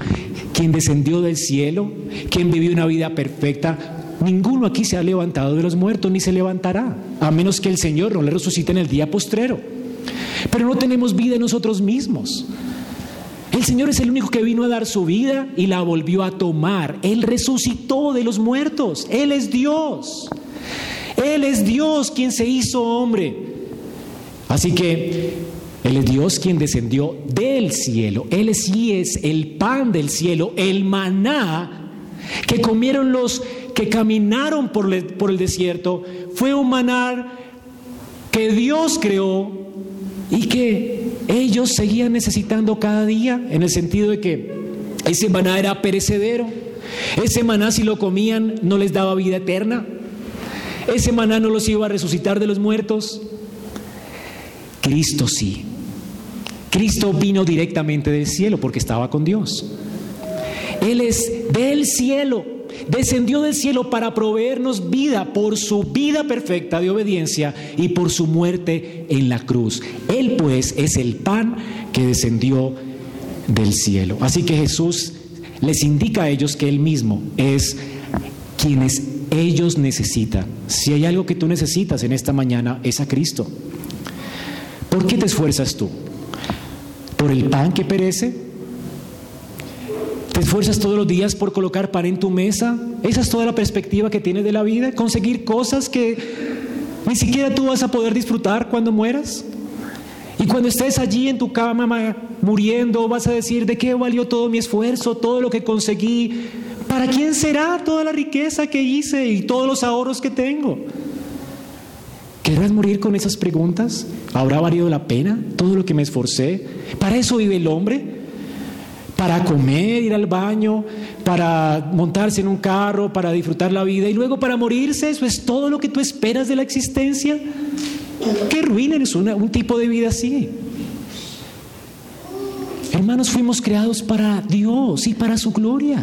quien descendió del cielo, quien vivió una vida perfecta? Ninguno aquí se ha levantado de los muertos ni se levantará, a menos que el Señor no le resucite en el día postrero. Pero no tenemos vida en nosotros mismos. El Señor es el único que vino a dar su vida y la volvió a tomar. Él resucitó de los muertos. Él es Dios. Él es Dios quien se hizo hombre. Así que Él es Dios quien descendió del cielo. Él sí es el pan del cielo, el maná que comieron los que caminaron por el, desierto. Fue un maná que Dios creó y que ellos seguían necesitando cada día, en el sentido de que ese maná era perecedero, ese maná si lo comían no les daba vida eterna, ese maná no los iba a resucitar de los muertos. Cristo sí. Cristo vino directamente del cielo porque estaba con Dios. Él es del cielo descendió del cielo para proveernos vida por su vida perfecta de obediencia y por su muerte en la cruz. Él pues es el pan que descendió del cielo. Así que Jesús les indica a ellos que Él mismo es quienes ellos necesitan. Si hay algo que tú necesitas en esta mañana es a Cristo. ¿Por qué te esfuerzas tú? ¿Por el pan que perece? ¿Te esfuerzas todos los días por colocar pan en tu mesa? ¿Esa es toda la perspectiva que tienes de la vida? ¿Conseguir cosas que ni siquiera tú vas a poder disfrutar cuando mueras? Y cuando estés allí en tu cama muriendo, vas a decir, ¿de qué valió todo mi esfuerzo, todo lo que conseguí? ¿Para quién será toda la riqueza que hice y todos los ahorros que tengo? ¿Querrás morir con esas preguntas? ¿Habrá valido la pena todo lo que me esforcé? ¿Para eso vive el hombre? Para comer, ir al baño, para montarse en un carro, para disfrutar la vida y luego para morirse. Eso es todo lo que tú esperas de la existencia. Qué ruina es un tipo de vida así. Hermanos, fuimos creados para Dios y para su gloria.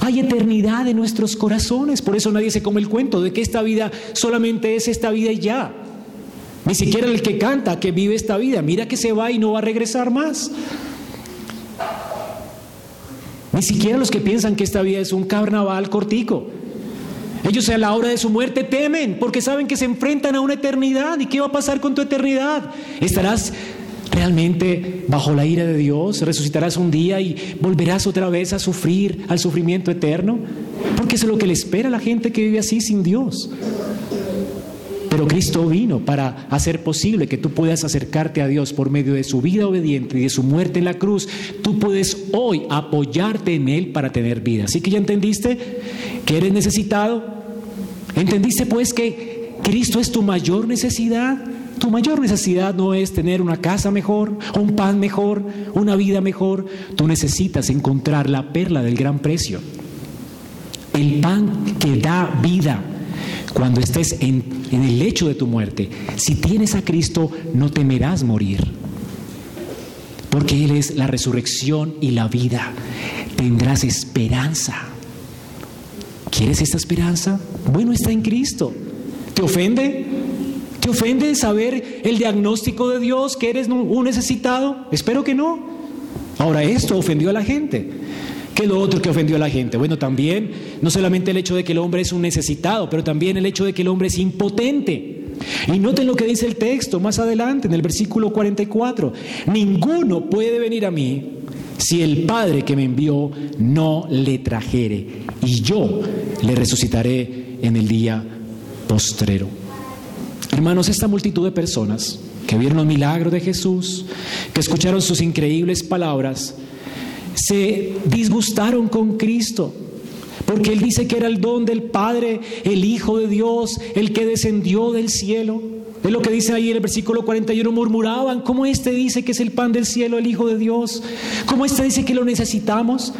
Hay eternidad en nuestros corazones, por eso nadie se come el cuento de que esta vida solamente es esta vida y ya. Ni siquiera el que canta, que vive esta vida, mira que se va y no va a regresar más. Ni siquiera los que piensan que esta vida es un carnaval cortico. Ellos a la hora de su muerte temen porque saben que se enfrentan a una eternidad. ¿Y qué va a pasar con tu eternidad? ¿Estarás realmente bajo la ira de Dios? ¿Resucitarás un día y volverás otra vez a sufrir al sufrimiento eterno? Porque eso es lo que le espera a la gente que vive así sin Dios. Pero Cristo vino para hacer posible que tú puedas acercarte a Dios por medio de su vida obediente y de su muerte en la cruz. Tú puedes hoy apoyarte en Él para tener vida. Así que ya entendiste que eres necesitado. ¿Entendiste pues que Cristo es tu mayor necesidad? Tu mayor necesidad no es tener una casa mejor, un pan mejor, una vida mejor. Tú necesitas encontrar la perla del gran precio. El pan que da vida cuando estés en, el lecho de tu muerte, si tienes a Cristo, no temerás morir. Porque Él es la resurrección y la vida. Tendrás esperanza. ¿Quieres esta esperanza? Bueno, está en Cristo. ¿Te ofende? ¿Te ofende saber el diagnóstico de Dios que eres un necesitado? Espero que no. Ahora, esto ofendió a la gente. ¿Qué es lo otro que ofendió a la gente? Bueno, también no solamente el hecho de que el hombre es un necesitado, pero también el hecho de que el hombre es impotente. Y noten lo que dice el texto más adelante, en el versículo 44. Ninguno puede venir a mí si el Padre que me envió no le trajere, y yo le resucitaré en el día postrero. Hermanos, esta multitud de personas que vieron los milagros de Jesús, que escucharon sus increíbles palabras, se disgustaron con Cristo. Porque Él dice que era el don del Padre, el Hijo de Dios, el que descendió del cielo. Es lo que dice ahí en el versículo 41, murmuraban, ¿cómo este dice que es el pan del cielo, el Hijo de Dios? ¿Cómo este dice que lo necesitamos?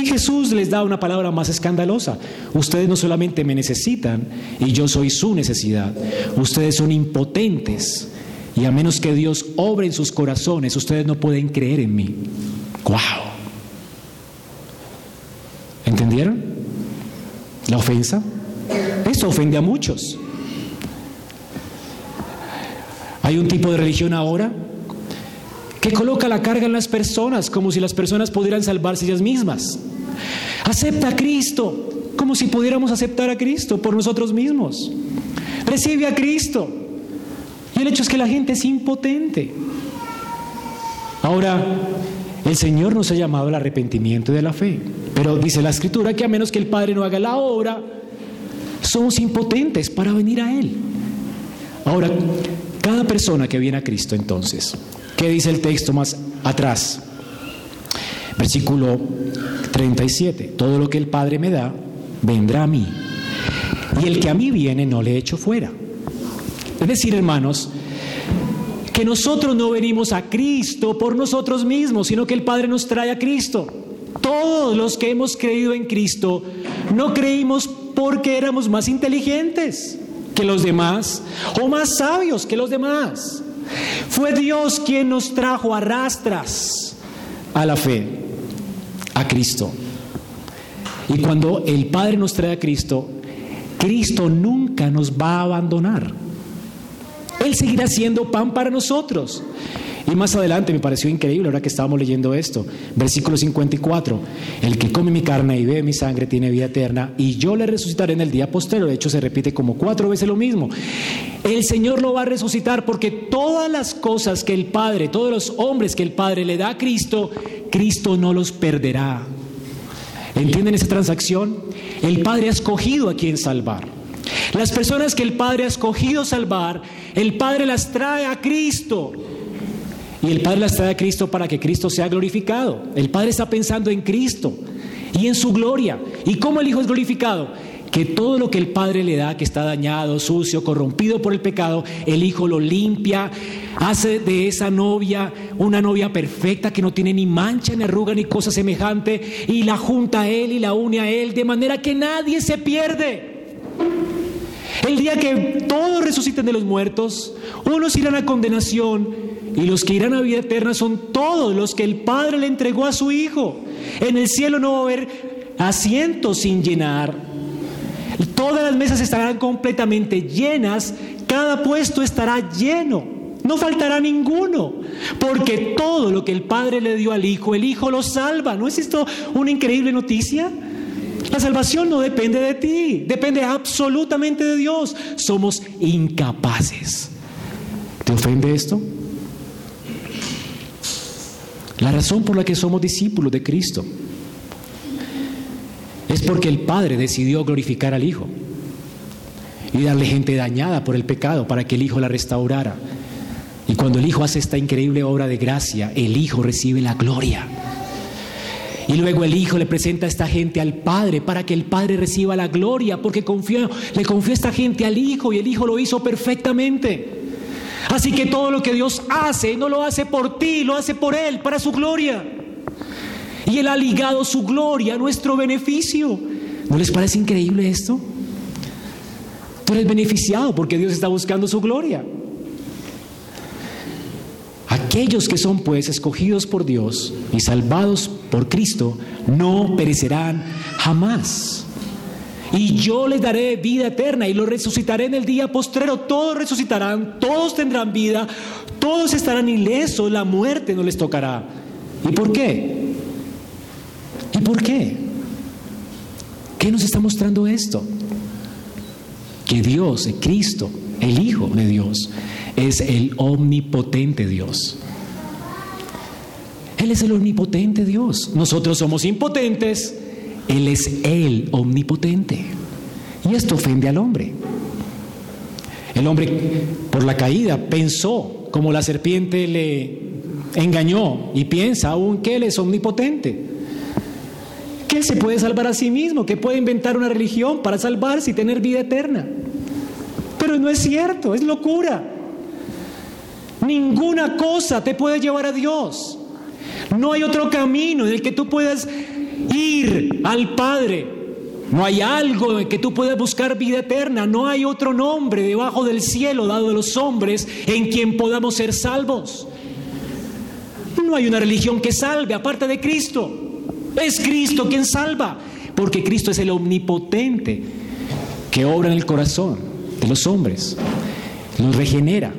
Y Jesús les da una palabra más escandalosa. Ustedes no solamente me necesitan y yo soy su necesidad. Ustedes son impotentes y a menos que Dios obre en sus corazones, ustedes no pueden creer en mí. ¡Wow! ¿Entendieron? La ofensa. Eso ofende a muchos. Hay un tipo de religión ahora que coloca la carga en las personas como si las personas pudieran salvarse ellas mismas. Acepta a Cristo como si pudiéramos aceptar a Cristo por nosotros mismos. Recibe a Cristo. Y el hecho es que la gente es impotente. Ahora, el Señor nos ha llamado al arrepentimiento de la fe. Pero dice la Escritura que a menos que el Padre no haga la obra, somos impotentes para venir a Él. Ahora, cada persona que viene a Cristo entonces, ¿qué dice el texto más atrás? Versículo 37. Todo lo que el Padre me da, vendrá a mí. Y el que a mí viene, no le echo fuera. Es decir, hermanos, que nosotros no venimos a Cristo por nosotros mismos, sino que el Padre nos trae a Cristo. Todos los que hemos creído en Cristo no creímos porque éramos más inteligentes que los demás o más sabios que los demás. Fue Dios quien nos trajo a rastras a la fe a Cristo. Y cuando el Padre nos trae a Cristo, Cristo nunca nos va a abandonar. Él seguirá siendo pan para nosotros. Y más adelante me pareció increíble ahora que estábamos leyendo esto, versículo 54, el que come mi carne y bebe mi sangre tiene vida eterna y yo le resucitaré en el día postero. De hecho se repite como cuatro veces lo mismo. El Señor lo va a resucitar porque todas las cosas que el Padre, todos los hombres que el Padre le da a Cristo, Cristo no los perderá. ¿Entienden esa transacción? El Padre ha escogido a quien salvar. Las personas que el Padre ha escogido salvar, el Padre las trae a Cristo. Y el Padre las trae a Cristo para que Cristo sea glorificado. El Padre está pensando en Cristo y en su gloria. ¿Y cómo el Hijo es glorificado? Que todo lo que el Padre le da, que está dañado, sucio, corrompido por el pecado, el Hijo lo limpia, hace de esa novia una novia perfecta que no tiene ni mancha, ni arruga, ni cosa semejante, y la junta a Él y la une a Él, de manera que nadie se pierde. El día que todos resuciten de los muertos, unos irán a condenación y los que irán a vida eterna son todos los que el Padre le entregó a su Hijo. En el cielo no va a haber asientos sin llenar. Todas las mesas estarán completamente llenas. Cada puesto estará lleno. No faltará ninguno. Porque todo lo que el Padre le dio al Hijo, el Hijo lo salva. ¿No es esto una increíble noticia? La salvación no depende de ti, depende absolutamente de Dios. Somos incapaces. ¿Te ofende esto? La razón por la que somos discípulos de Cristo es porque el Padre decidió glorificar al Hijo y darle gente dañada por el pecado para que el Hijo la restaurara. Y cuando el Hijo hace esta increíble obra de gracia, el Hijo recibe la gloria. Y luego el Hijo le presenta a esta gente al Padre para que el Padre reciba la gloria, porque le confió esta gente al Hijo y el Hijo lo hizo perfectamente. Así que todo lo que Dios hace, no lo hace por ti, lo hace por Él, para su gloria. Y Él ha ligado su gloria a nuestro beneficio. ¿No les parece increíble esto? Tú eres beneficiado porque Dios está buscando su gloria. Aquellos que son pues escogidos por Dios y salvados por Cristo no perecerán jamás. Y yo les daré vida eterna y los resucitaré en el día postrero. Todos resucitarán, todos tendrán vida, todos estarán ilesos, la muerte no les tocará. ¿Y por qué? ¿Y por qué? ¿Qué nos está mostrando esto? Que Dios, Cristo, el Hijo de Dios, es el omnipotente Dios. Él es el omnipotente Dios. Nosotros somos impotentes. Él es el omnipotente. Y esto ofende al hombre. El hombre, por la caída, pensó como la serpiente le engañó y piensa aún que Él es omnipotente. Que Él se puede salvar a sí mismo, que puede inventar una religión para salvarse y tener vida eterna. Pero no es cierto, es locura. Ninguna cosa te puede llevar a Dios. No hay otro camino en el que tú puedas ir al Padre. No hay algo en que tú puedas buscar vida eterna. No hay otro nombre debajo del cielo dado a los hombres en quien podamos ser salvos. No hay una religión que salve aparte de Cristo. Es Cristo quien salva. Porque Cristo es el omnipotente que obra en el corazón los hombres. Los regenera.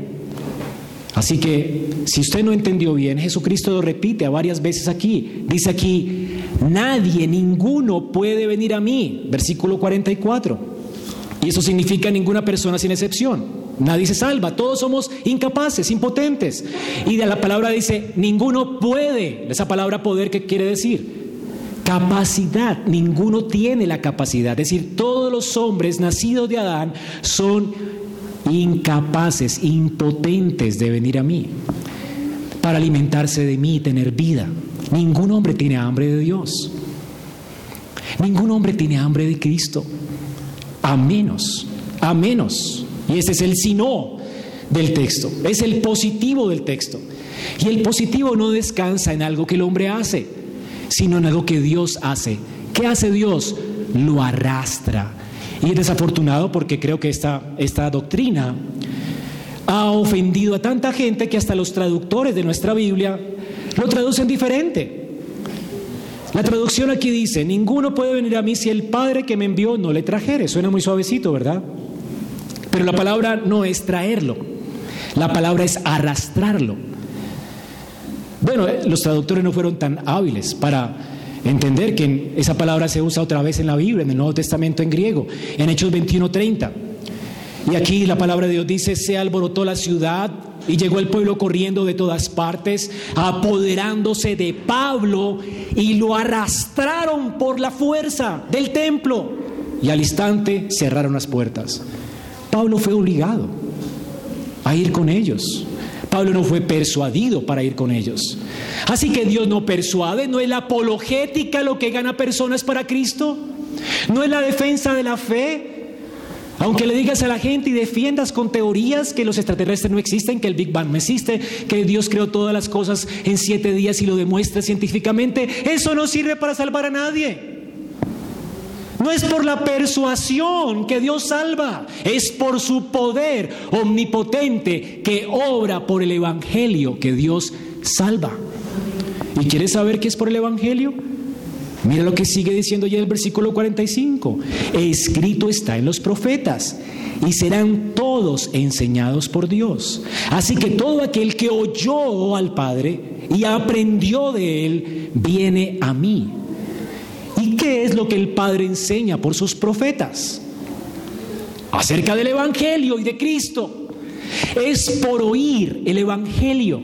Así que si usted no entendió bien, Jesucristo lo repite a varias veces aquí. Dice aquí, nadie, ninguno puede venir a mí. Versículo 44. Y eso significa ninguna persona sin excepción. Nadie se salva, todos somos incapaces, impotentes. Y de la palabra dice, ninguno puede. Esa palabra poder, ¿qué quiere decir? Capacidad, ninguno tiene la capacidad. Es decir, todos los hombres nacidos de Adán son incapaces, impotentes de venir a mí, para alimentarse de mí y tener vida. Ningún hombre tiene hambre de Dios. Ningún hombre tiene hambre de Cristo. A menos, a menos. Y ese es el sino del texto. Es el positivo del texto. Y el positivo no descansa en algo que el hombre hace, sino en algo que Dios hace. ¿Qué hace Dios? Lo arrastra y es desafortunado porque creo que esta, esta doctrina ha ofendido a tanta gente que hasta los traductores de nuestra Biblia lo traducen diferente. La traducción aquí dice, ninguno puede venir a mí si el Padre que me envió no le trajere. Suena muy suavecito, ¿verdad? Pero la palabra no es traerlo, la palabra es arrastrarlo. Bueno, eh, los traductores no fueron tan hábiles para Entender que esa palabra se usa otra vez en la Biblia, en el Nuevo Testamento en griego, en Hechos 21:30. Y aquí la palabra de Dios dice, se alborotó la ciudad y llegó el pueblo corriendo de todas partes, apoderándose de Pablo y lo arrastraron por la fuerza del templo. Y al instante cerraron las puertas. Pablo fue obligado a ir con ellos. Pablo no fue persuadido para ir con ellos. Así que Dios no persuade, no es la apologética lo que gana personas para Cristo, no es la defensa de la fe. Aunque le digas a la gente y defiendas con teorías que los extraterrestres no existen, que el Big Bang no existe, que Dios creó todas las cosas en siete días y lo demuestra científicamente, eso no sirve para salvar a nadie. No es por la persuasión que Dios salva, es por su poder omnipotente que obra por el Evangelio que Dios salva. ¿Y quieres saber qué es por el Evangelio? Mira lo que sigue diciendo ya el versículo 45. Escrito está en los profetas y serán todos enseñados por Dios. Así que todo aquel que oyó al Padre y aprendió de él, viene a mí. ¿Y qué es lo que el Padre enseña por sus profetas? Acerca del Evangelio y de Cristo. Es por oír el Evangelio.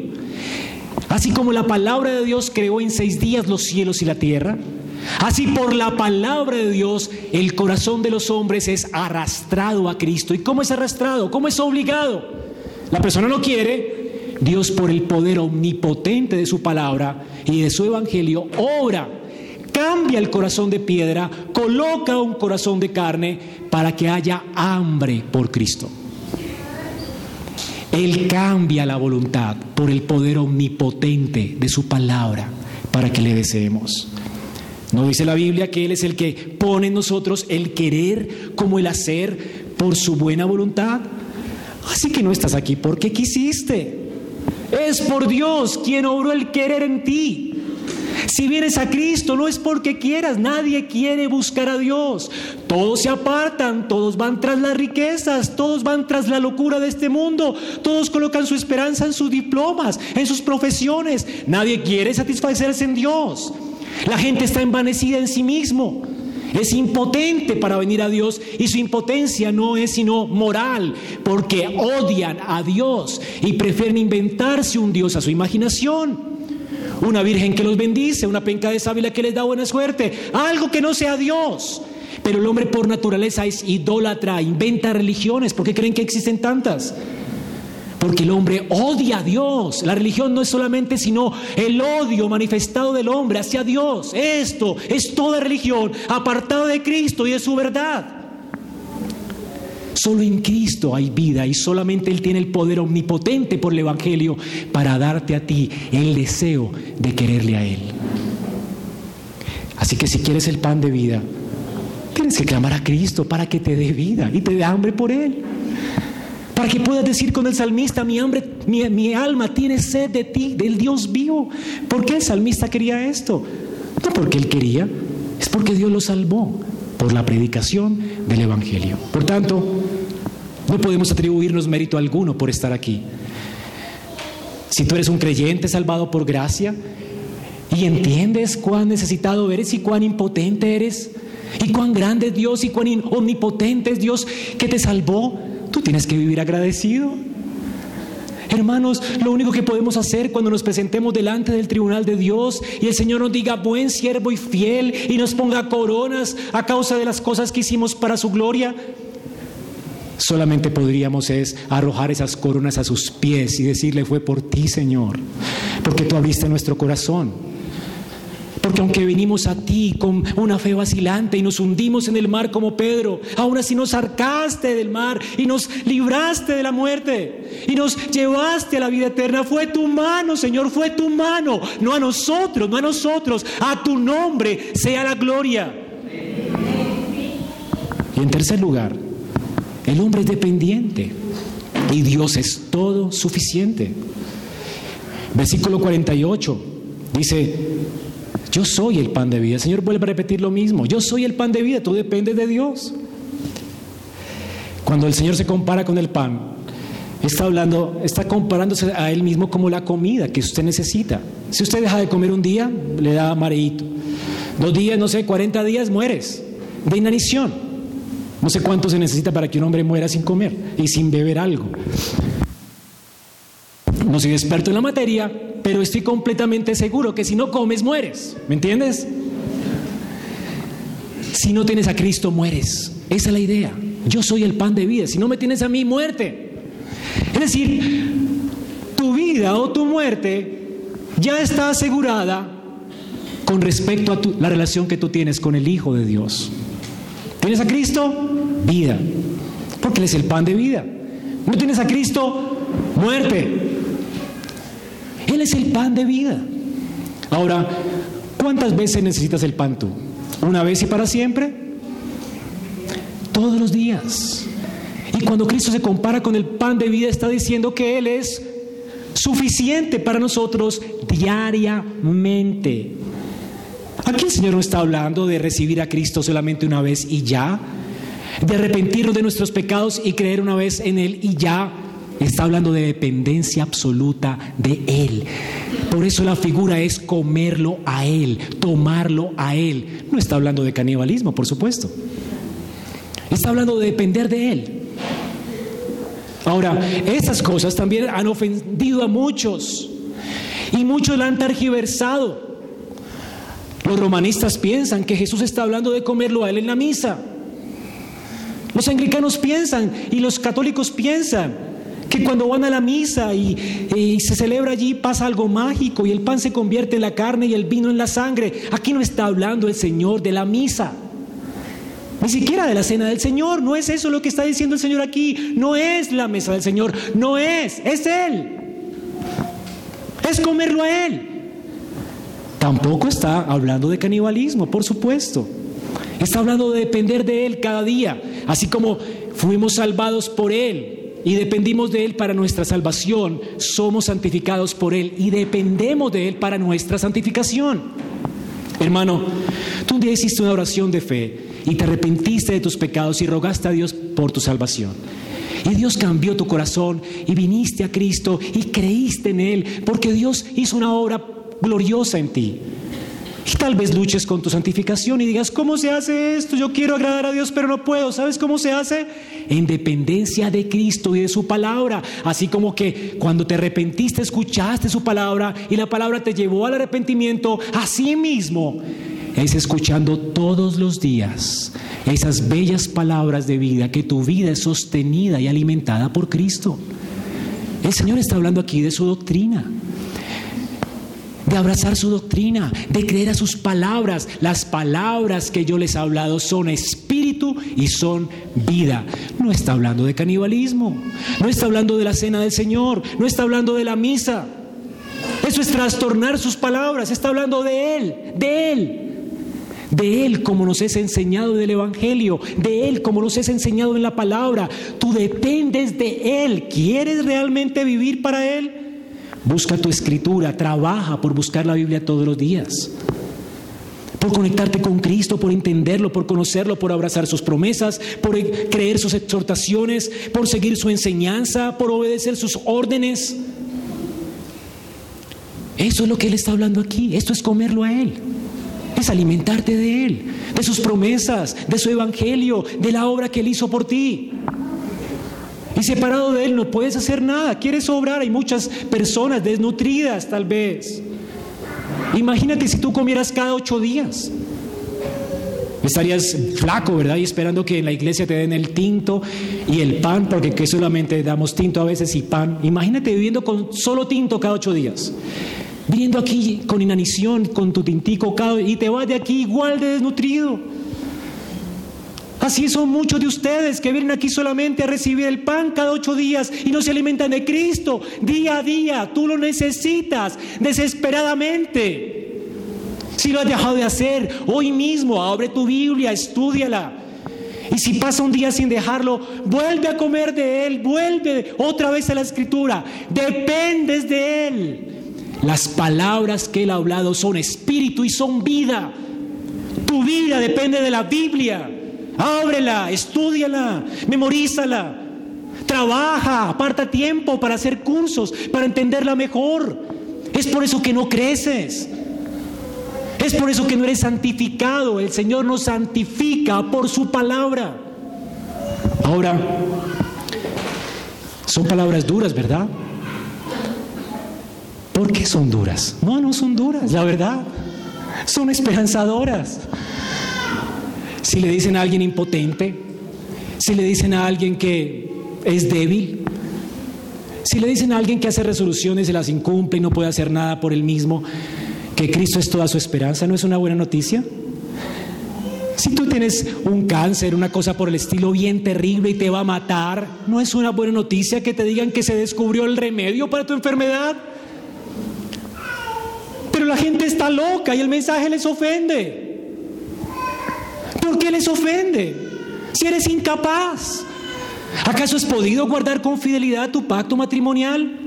Así como la palabra de Dios creó en seis días los cielos y la tierra, así por la palabra de Dios el corazón de los hombres es arrastrado a Cristo. ¿Y cómo es arrastrado? ¿Cómo es obligado? La persona no quiere, Dios por el poder omnipotente de su palabra y de su evangelio obra cambia el corazón de piedra, coloca un corazón de carne para que haya hambre por Cristo. Él cambia la voluntad por el poder omnipotente de su palabra para que le deseemos. ¿No dice la Biblia que Él es el que pone en nosotros el querer como el hacer por su buena voluntad? Así que no estás aquí porque quisiste. Es por Dios quien obró el querer en ti. Si vienes a Cristo no es porque quieras, nadie quiere buscar a Dios. Todos se apartan, todos van tras las riquezas, todos van tras la locura de este mundo, todos colocan su esperanza en sus diplomas, en sus profesiones. Nadie quiere satisfacerse en Dios. La gente está envanecida en sí mismo. Es impotente para venir a Dios y su impotencia no es sino moral, porque odian a Dios y prefieren inventarse un Dios a su imaginación. Una virgen que los bendice, una penca de sábila que les da buena suerte, algo que no sea Dios. Pero el hombre por naturaleza es idólatra, inventa religiones. ¿Por qué creen que existen tantas? Porque el hombre odia a Dios. La religión no es solamente sino el odio manifestado del hombre hacia Dios. Esto es toda religión apartada de Cristo y de su verdad. Solo en Cristo hay vida y solamente Él tiene el poder omnipotente por el Evangelio para darte a ti el deseo de quererle a Él. Así que si quieres el pan de vida, tienes que clamar a Cristo para que te dé vida y te dé hambre por Él. Para que puedas decir con el salmista, mi, hambre, mi, alma tiene sed de ti, del Dios vivo. ¿Por qué el salmista quería esto? No porque él quería, es porque Dios lo salvó por la predicación del Evangelio. Por tanto, no podemos atribuirnos mérito alguno por estar aquí. Si tú eres un creyente salvado por gracia y entiendes cuán necesitado eres y cuán impotente eres, y cuán grande es Dios y cuán omnipotente es Dios que te salvó, Tú tienes que vivir agradecido. Hermanos, lo único que podemos hacer cuando nos presentemos delante del tribunal de Dios y el Señor nos diga buen siervo y fiel y nos ponga coronas a causa de las cosas que hicimos para su gloria, solamente podríamos es arrojar esas coronas a sus pies y decirle fue por ti, Señor, porque tú abriste nuestro corazón. Porque aunque venimos a ti con una fe vacilante y nos hundimos en el mar como Pedro, aún así nos arcaste del mar y nos libraste de la muerte y nos llevaste a la vida eterna. Fue tu mano, Señor, fue tu mano, no a nosotros, no a nosotros. A tu nombre sea la gloria. Y en tercer lugar, el hombre es dependiente y Dios es todo suficiente. Versículo 48 dice, yo soy el pan de vida. El Señor vuelve a repetir lo mismo. Yo soy el pan de vida. Tú dependes de Dios. Cuando el Señor se compara con el pan, está hablando, está comparándose a Él mismo como la comida que usted necesita. Si usted deja de comer un día, le da mareíto. Dos días, no sé, 40 días, mueres de inanición. No sé cuánto se necesita para que un hombre muera sin comer y sin beber algo. No soy experto en la materia, pero estoy completamente seguro que si no comes, mueres. ¿Me entiendes? Si no tienes a Cristo, mueres. Esa es la idea. Yo soy el pan de vida. Si no me tienes a mí, muerte. Es decir, tu vida o tu muerte ya está asegurada con respecto a la relación que tú tienes con el Hijo de Dios. ¿Tienes a Cristo? Vida. Porque Él es el pan de vida. ¿No tienes a Cristo? Muerte. Él es el pan de vida. Ahora, ¿cuántas veces necesitas el pan tú? ¿Una vez y para siempre? Todos los días. Y cuando Cristo se compara con el pan de vida, está diciendo que Él es suficiente para nosotros diariamente. Aquí el Señor no está hablando de recibir a Cristo solamente una vez y ya, de arrepentirnos de nuestros pecados y creer una vez en Él y ya, Está hablando de dependencia absoluta de Él. Por eso la figura es comerlo a Él, tomarlo a Él. No está hablando de canibalismo, por supuesto. Está hablando de depender de Él. Ahora, esas cosas también han ofendido a muchos y muchos la han tergiversado. Los romanistas piensan que Jesús está hablando de comerlo a Él en la misa. Los anglicanos piensan y los católicos piensan que cuando van a la misa y, se celebra allí pasa algo mágico y el pan se convierte en la carne y el vino en la sangre. Aquí no está hablando el Señor de la misa. Ni siquiera de la cena del Señor. No es eso lo que está diciendo el Señor aquí. No es la mesa del Señor. No es. Es Él. Es comerlo a Él. Tampoco está hablando de canibalismo, por supuesto. Está hablando de depender de Él cada día. Así como fuimos salvados por Él y dependimos de Él para nuestra salvación, somos santificados por Él y dependemos de Él para nuestra santificación. Hermano, tú un día hiciste una oración de fe y te arrepentiste de tus pecados y rogaste a Dios por tu salvación. Y Dios cambió tu corazón y viniste a Cristo y creíste en Él porque Dios hizo una obra gloriosa en ti. Y tal vez luches con tu santificación y digas, ¿cómo se hace esto? Yo quiero agradar a Dios, pero no puedo. ¿Sabes cómo se hace? En dependencia de Cristo y de su palabra. Así como que cuando te arrepentiste, escuchaste su palabra y la palabra te llevó al arrepentimiento, así mismo es escuchando todos los días esas bellas palabras de vida, que tu vida es sostenida y alimentada por Cristo. El Señor está hablando aquí de su doctrina de abrazar su doctrina, de creer a sus palabras. Las palabras que yo les he hablado son espíritu y son vida. No está hablando de canibalismo, no está hablando de la cena del Señor, no está hablando de la misa. Eso es trastornar sus palabras, está hablando de Él, de Él. De Él como nos es enseñado del Evangelio, de Él como nos es enseñado en la palabra. Tú dependes de Él. ¿Quieres realmente vivir para Él? Busca tu escritura, trabaja por buscar la Biblia todos los días. Por conectarte con Cristo, por entenderlo, por conocerlo, por abrazar sus promesas, por creer sus exhortaciones, por seguir su enseñanza, por obedecer sus órdenes. Eso es lo que Él está hablando aquí. Esto es comerlo a Él. Es alimentarte de Él, de sus promesas, de su evangelio, de la obra que Él hizo por ti. Separado de Él no puedes hacer nada. Quieres obrar. Hay muchas personas desnutridas tal vez. Imagínate si tú comieras cada ocho días. Estarías flaco, ¿verdad? Y esperando que en la iglesia te den el tinto y el pan, porque que solamente damos tinto a veces y pan. Imagínate viviendo con solo tinto cada ocho días. Viniendo aquí con inanición, con tu tintico cada, y te vas de aquí igual de desnutrido. Así son muchos de ustedes que vienen aquí solamente a recibir el pan cada ocho días y no se alimentan de Cristo día a día. Tú lo necesitas desesperadamente. Si lo has dejado de hacer, hoy mismo abre tu Biblia, estudiala. Y si pasa un día sin dejarlo, vuelve a comer de Él, vuelve otra vez a la escritura. Dependes de Él. Las palabras que Él ha hablado son espíritu y son vida. Tu vida depende de la Biblia. Ábrela, estudiala, memorízala. Trabaja, aparta tiempo para hacer cursos, para entenderla mejor. Es por eso que no creces. Es por eso que no eres santificado. El Señor nos santifica por su palabra. Ahora, son palabras duras, ¿verdad? ¿Por qué son duras? No, no son duras, la verdad. Son esperanzadoras. Si le dicen a alguien impotente, si le dicen a alguien que es débil, si le dicen a alguien que hace resoluciones y las incumple y no puede hacer nada por él mismo, que Cristo es toda su esperanza, ¿no es una buena noticia? Si tú tienes un cáncer, una cosa por el estilo bien terrible y te va a matar, ¿no es una buena noticia que te digan que se descubrió el remedio para tu enfermedad? Pero la gente está loca y el mensaje les ofende. ¿Por qué les ofende? Si eres incapaz. ¿Acaso has podido guardar con fidelidad tu pacto matrimonial?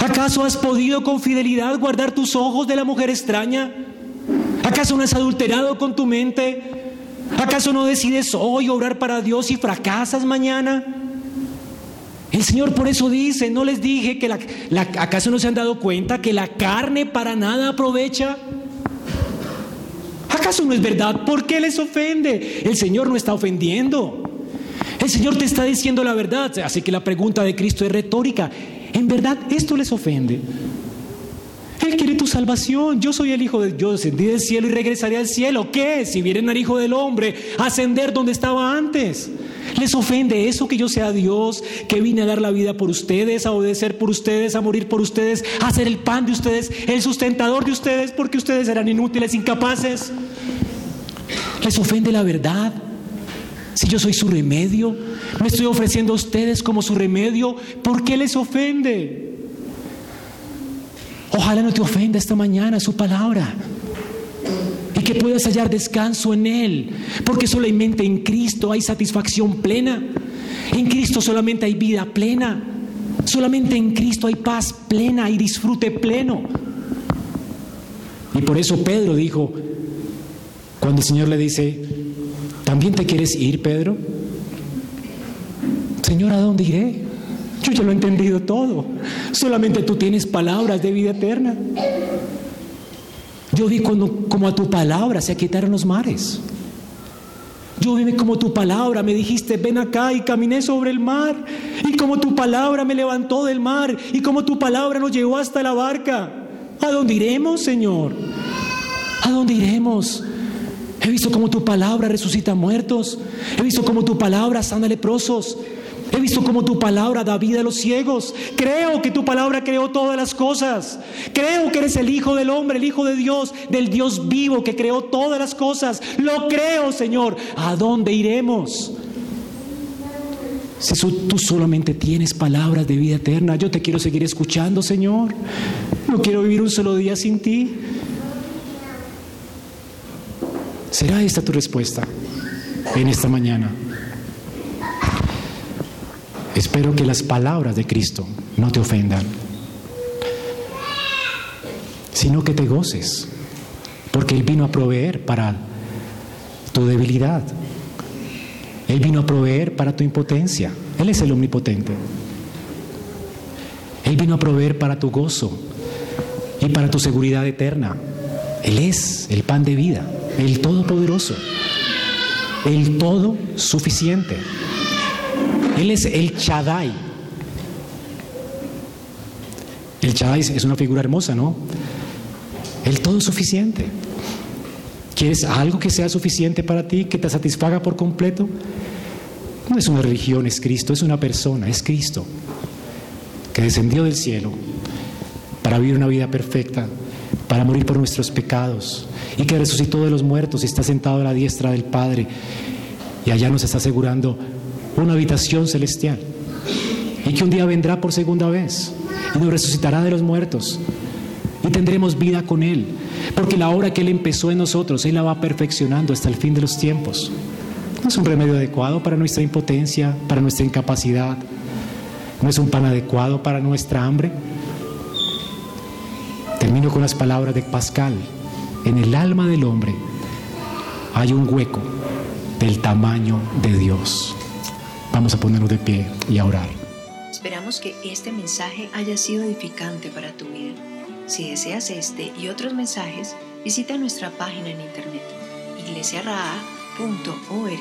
¿Acaso has podido con fidelidad guardar tus ojos de la mujer extraña? ¿Acaso no has adulterado con tu mente? ¿Acaso no decides hoy obrar para Dios y fracasas mañana? El Señor por eso dice, no les dije que la, ¿acaso no se han dado cuenta que la carne para nada aprovecha? ¿Acaso no es verdad? ¿Por qué les ofende? El Señor no está ofendiendo. El Señor te está diciendo la verdad. Así que la pregunta de Cristo es retórica. ¿En verdad esto les ofende? Él quiere tu salvación. Yo soy el Hijo de Dios, descendí del cielo y regresaré al cielo. ¿Qué? Si vienen al Hijo del Hombre, ascender donde estaba antes. ¿Les ofende eso que yo sea Dios, que vine a dar la vida por ustedes, a obedecer por ustedes, a morir por ustedes, a hacer el pan de ustedes, el sustentador de ustedes, porque ustedes eran inútiles, incapaces? ¿Les ofende la verdad? Si yo soy su remedio, me estoy ofreciendo a ustedes como su remedio, ¿por qué les ofende? Ojalá no te ofenda esta mañana su palabra y que puedas hallar descanso en Él, porque solamente en Cristo hay satisfacción plena, en Cristo solamente hay vida plena, solamente en Cristo hay paz plena y disfrute pleno. Y por eso Pedro dijo, Cuando el Señor le dice, ¿también te quieres ir, Pedro? Señor, ¿a dónde iré? Yo ya lo he entendido todo. Solamente tú tienes palabras de vida eterna. Yo vi cuando, como a tu palabra se quitaron los mares. Yo vi como tu palabra me dijiste, ven acá y caminé sobre el mar. Y como tu palabra me levantó del mar. Y como tu palabra nos llevó hasta la barca. ¿A dónde iremos, Señor? ¿A dónde iremos? He visto como tu palabra resucita muertos. He visto como tu palabra sana leprosos. He visto como tu palabra da vida a los ciegos. Creo que tu palabra creó todas las cosas. Creo que eres el Hijo del hombre, el Hijo de Dios, del Dios vivo que creó todas las cosas. Lo creo, Señor. ¿A dónde iremos? Si tú solamente tienes palabras de vida eterna, yo te quiero seguir escuchando, Señor. No quiero vivir un solo día sin ti. ¿Será esta tu respuesta en esta mañana? Espero que las palabras de Cristo no te ofendan, sino que te goces, porque Él vino a proveer para tu debilidad. Él vino a proveer para tu impotencia. Él es el omnipotente. Él vino a proveer para tu gozo y para tu seguridad eterna. Él es el pan de vida, el todopoderoso, el todo suficiente. Él es el Chadai. El Chadai es una figura hermosa, ¿no? El todo suficiente. ¿Quieres algo que sea suficiente para ti, que te satisfaga por completo? No es una religión, es Cristo, es una persona, es Cristo, que descendió del cielo para vivir una vida perfecta, para morir por nuestros pecados, y que resucitó de los muertos y está sentado a la diestra del Padre, y allá nos está asegurando una habitación celestial y que un día vendrá por segunda vez y nos resucitará de los muertos y tendremos vida con Él, porque la obra que Él empezó en nosotros, Él la va perfeccionando hasta el fin de los tiempos. No es un remedio adecuado para nuestra impotencia, para nuestra incapacidad, no es un pan adecuado para nuestra hambre. Termino con las palabras de Pascal. En el alma del hombre hay un hueco del tamaño de Dios. Vamos a ponernos de pie y a orar.
Esperamos que este mensaje haya sido edificante para tu vida. Si deseas este y otros mensajes, visita nuestra página en internet iglesiaraa.org.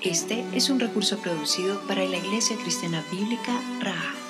Este es un recurso producido para la Iglesia Cristiana Bíblica Raha.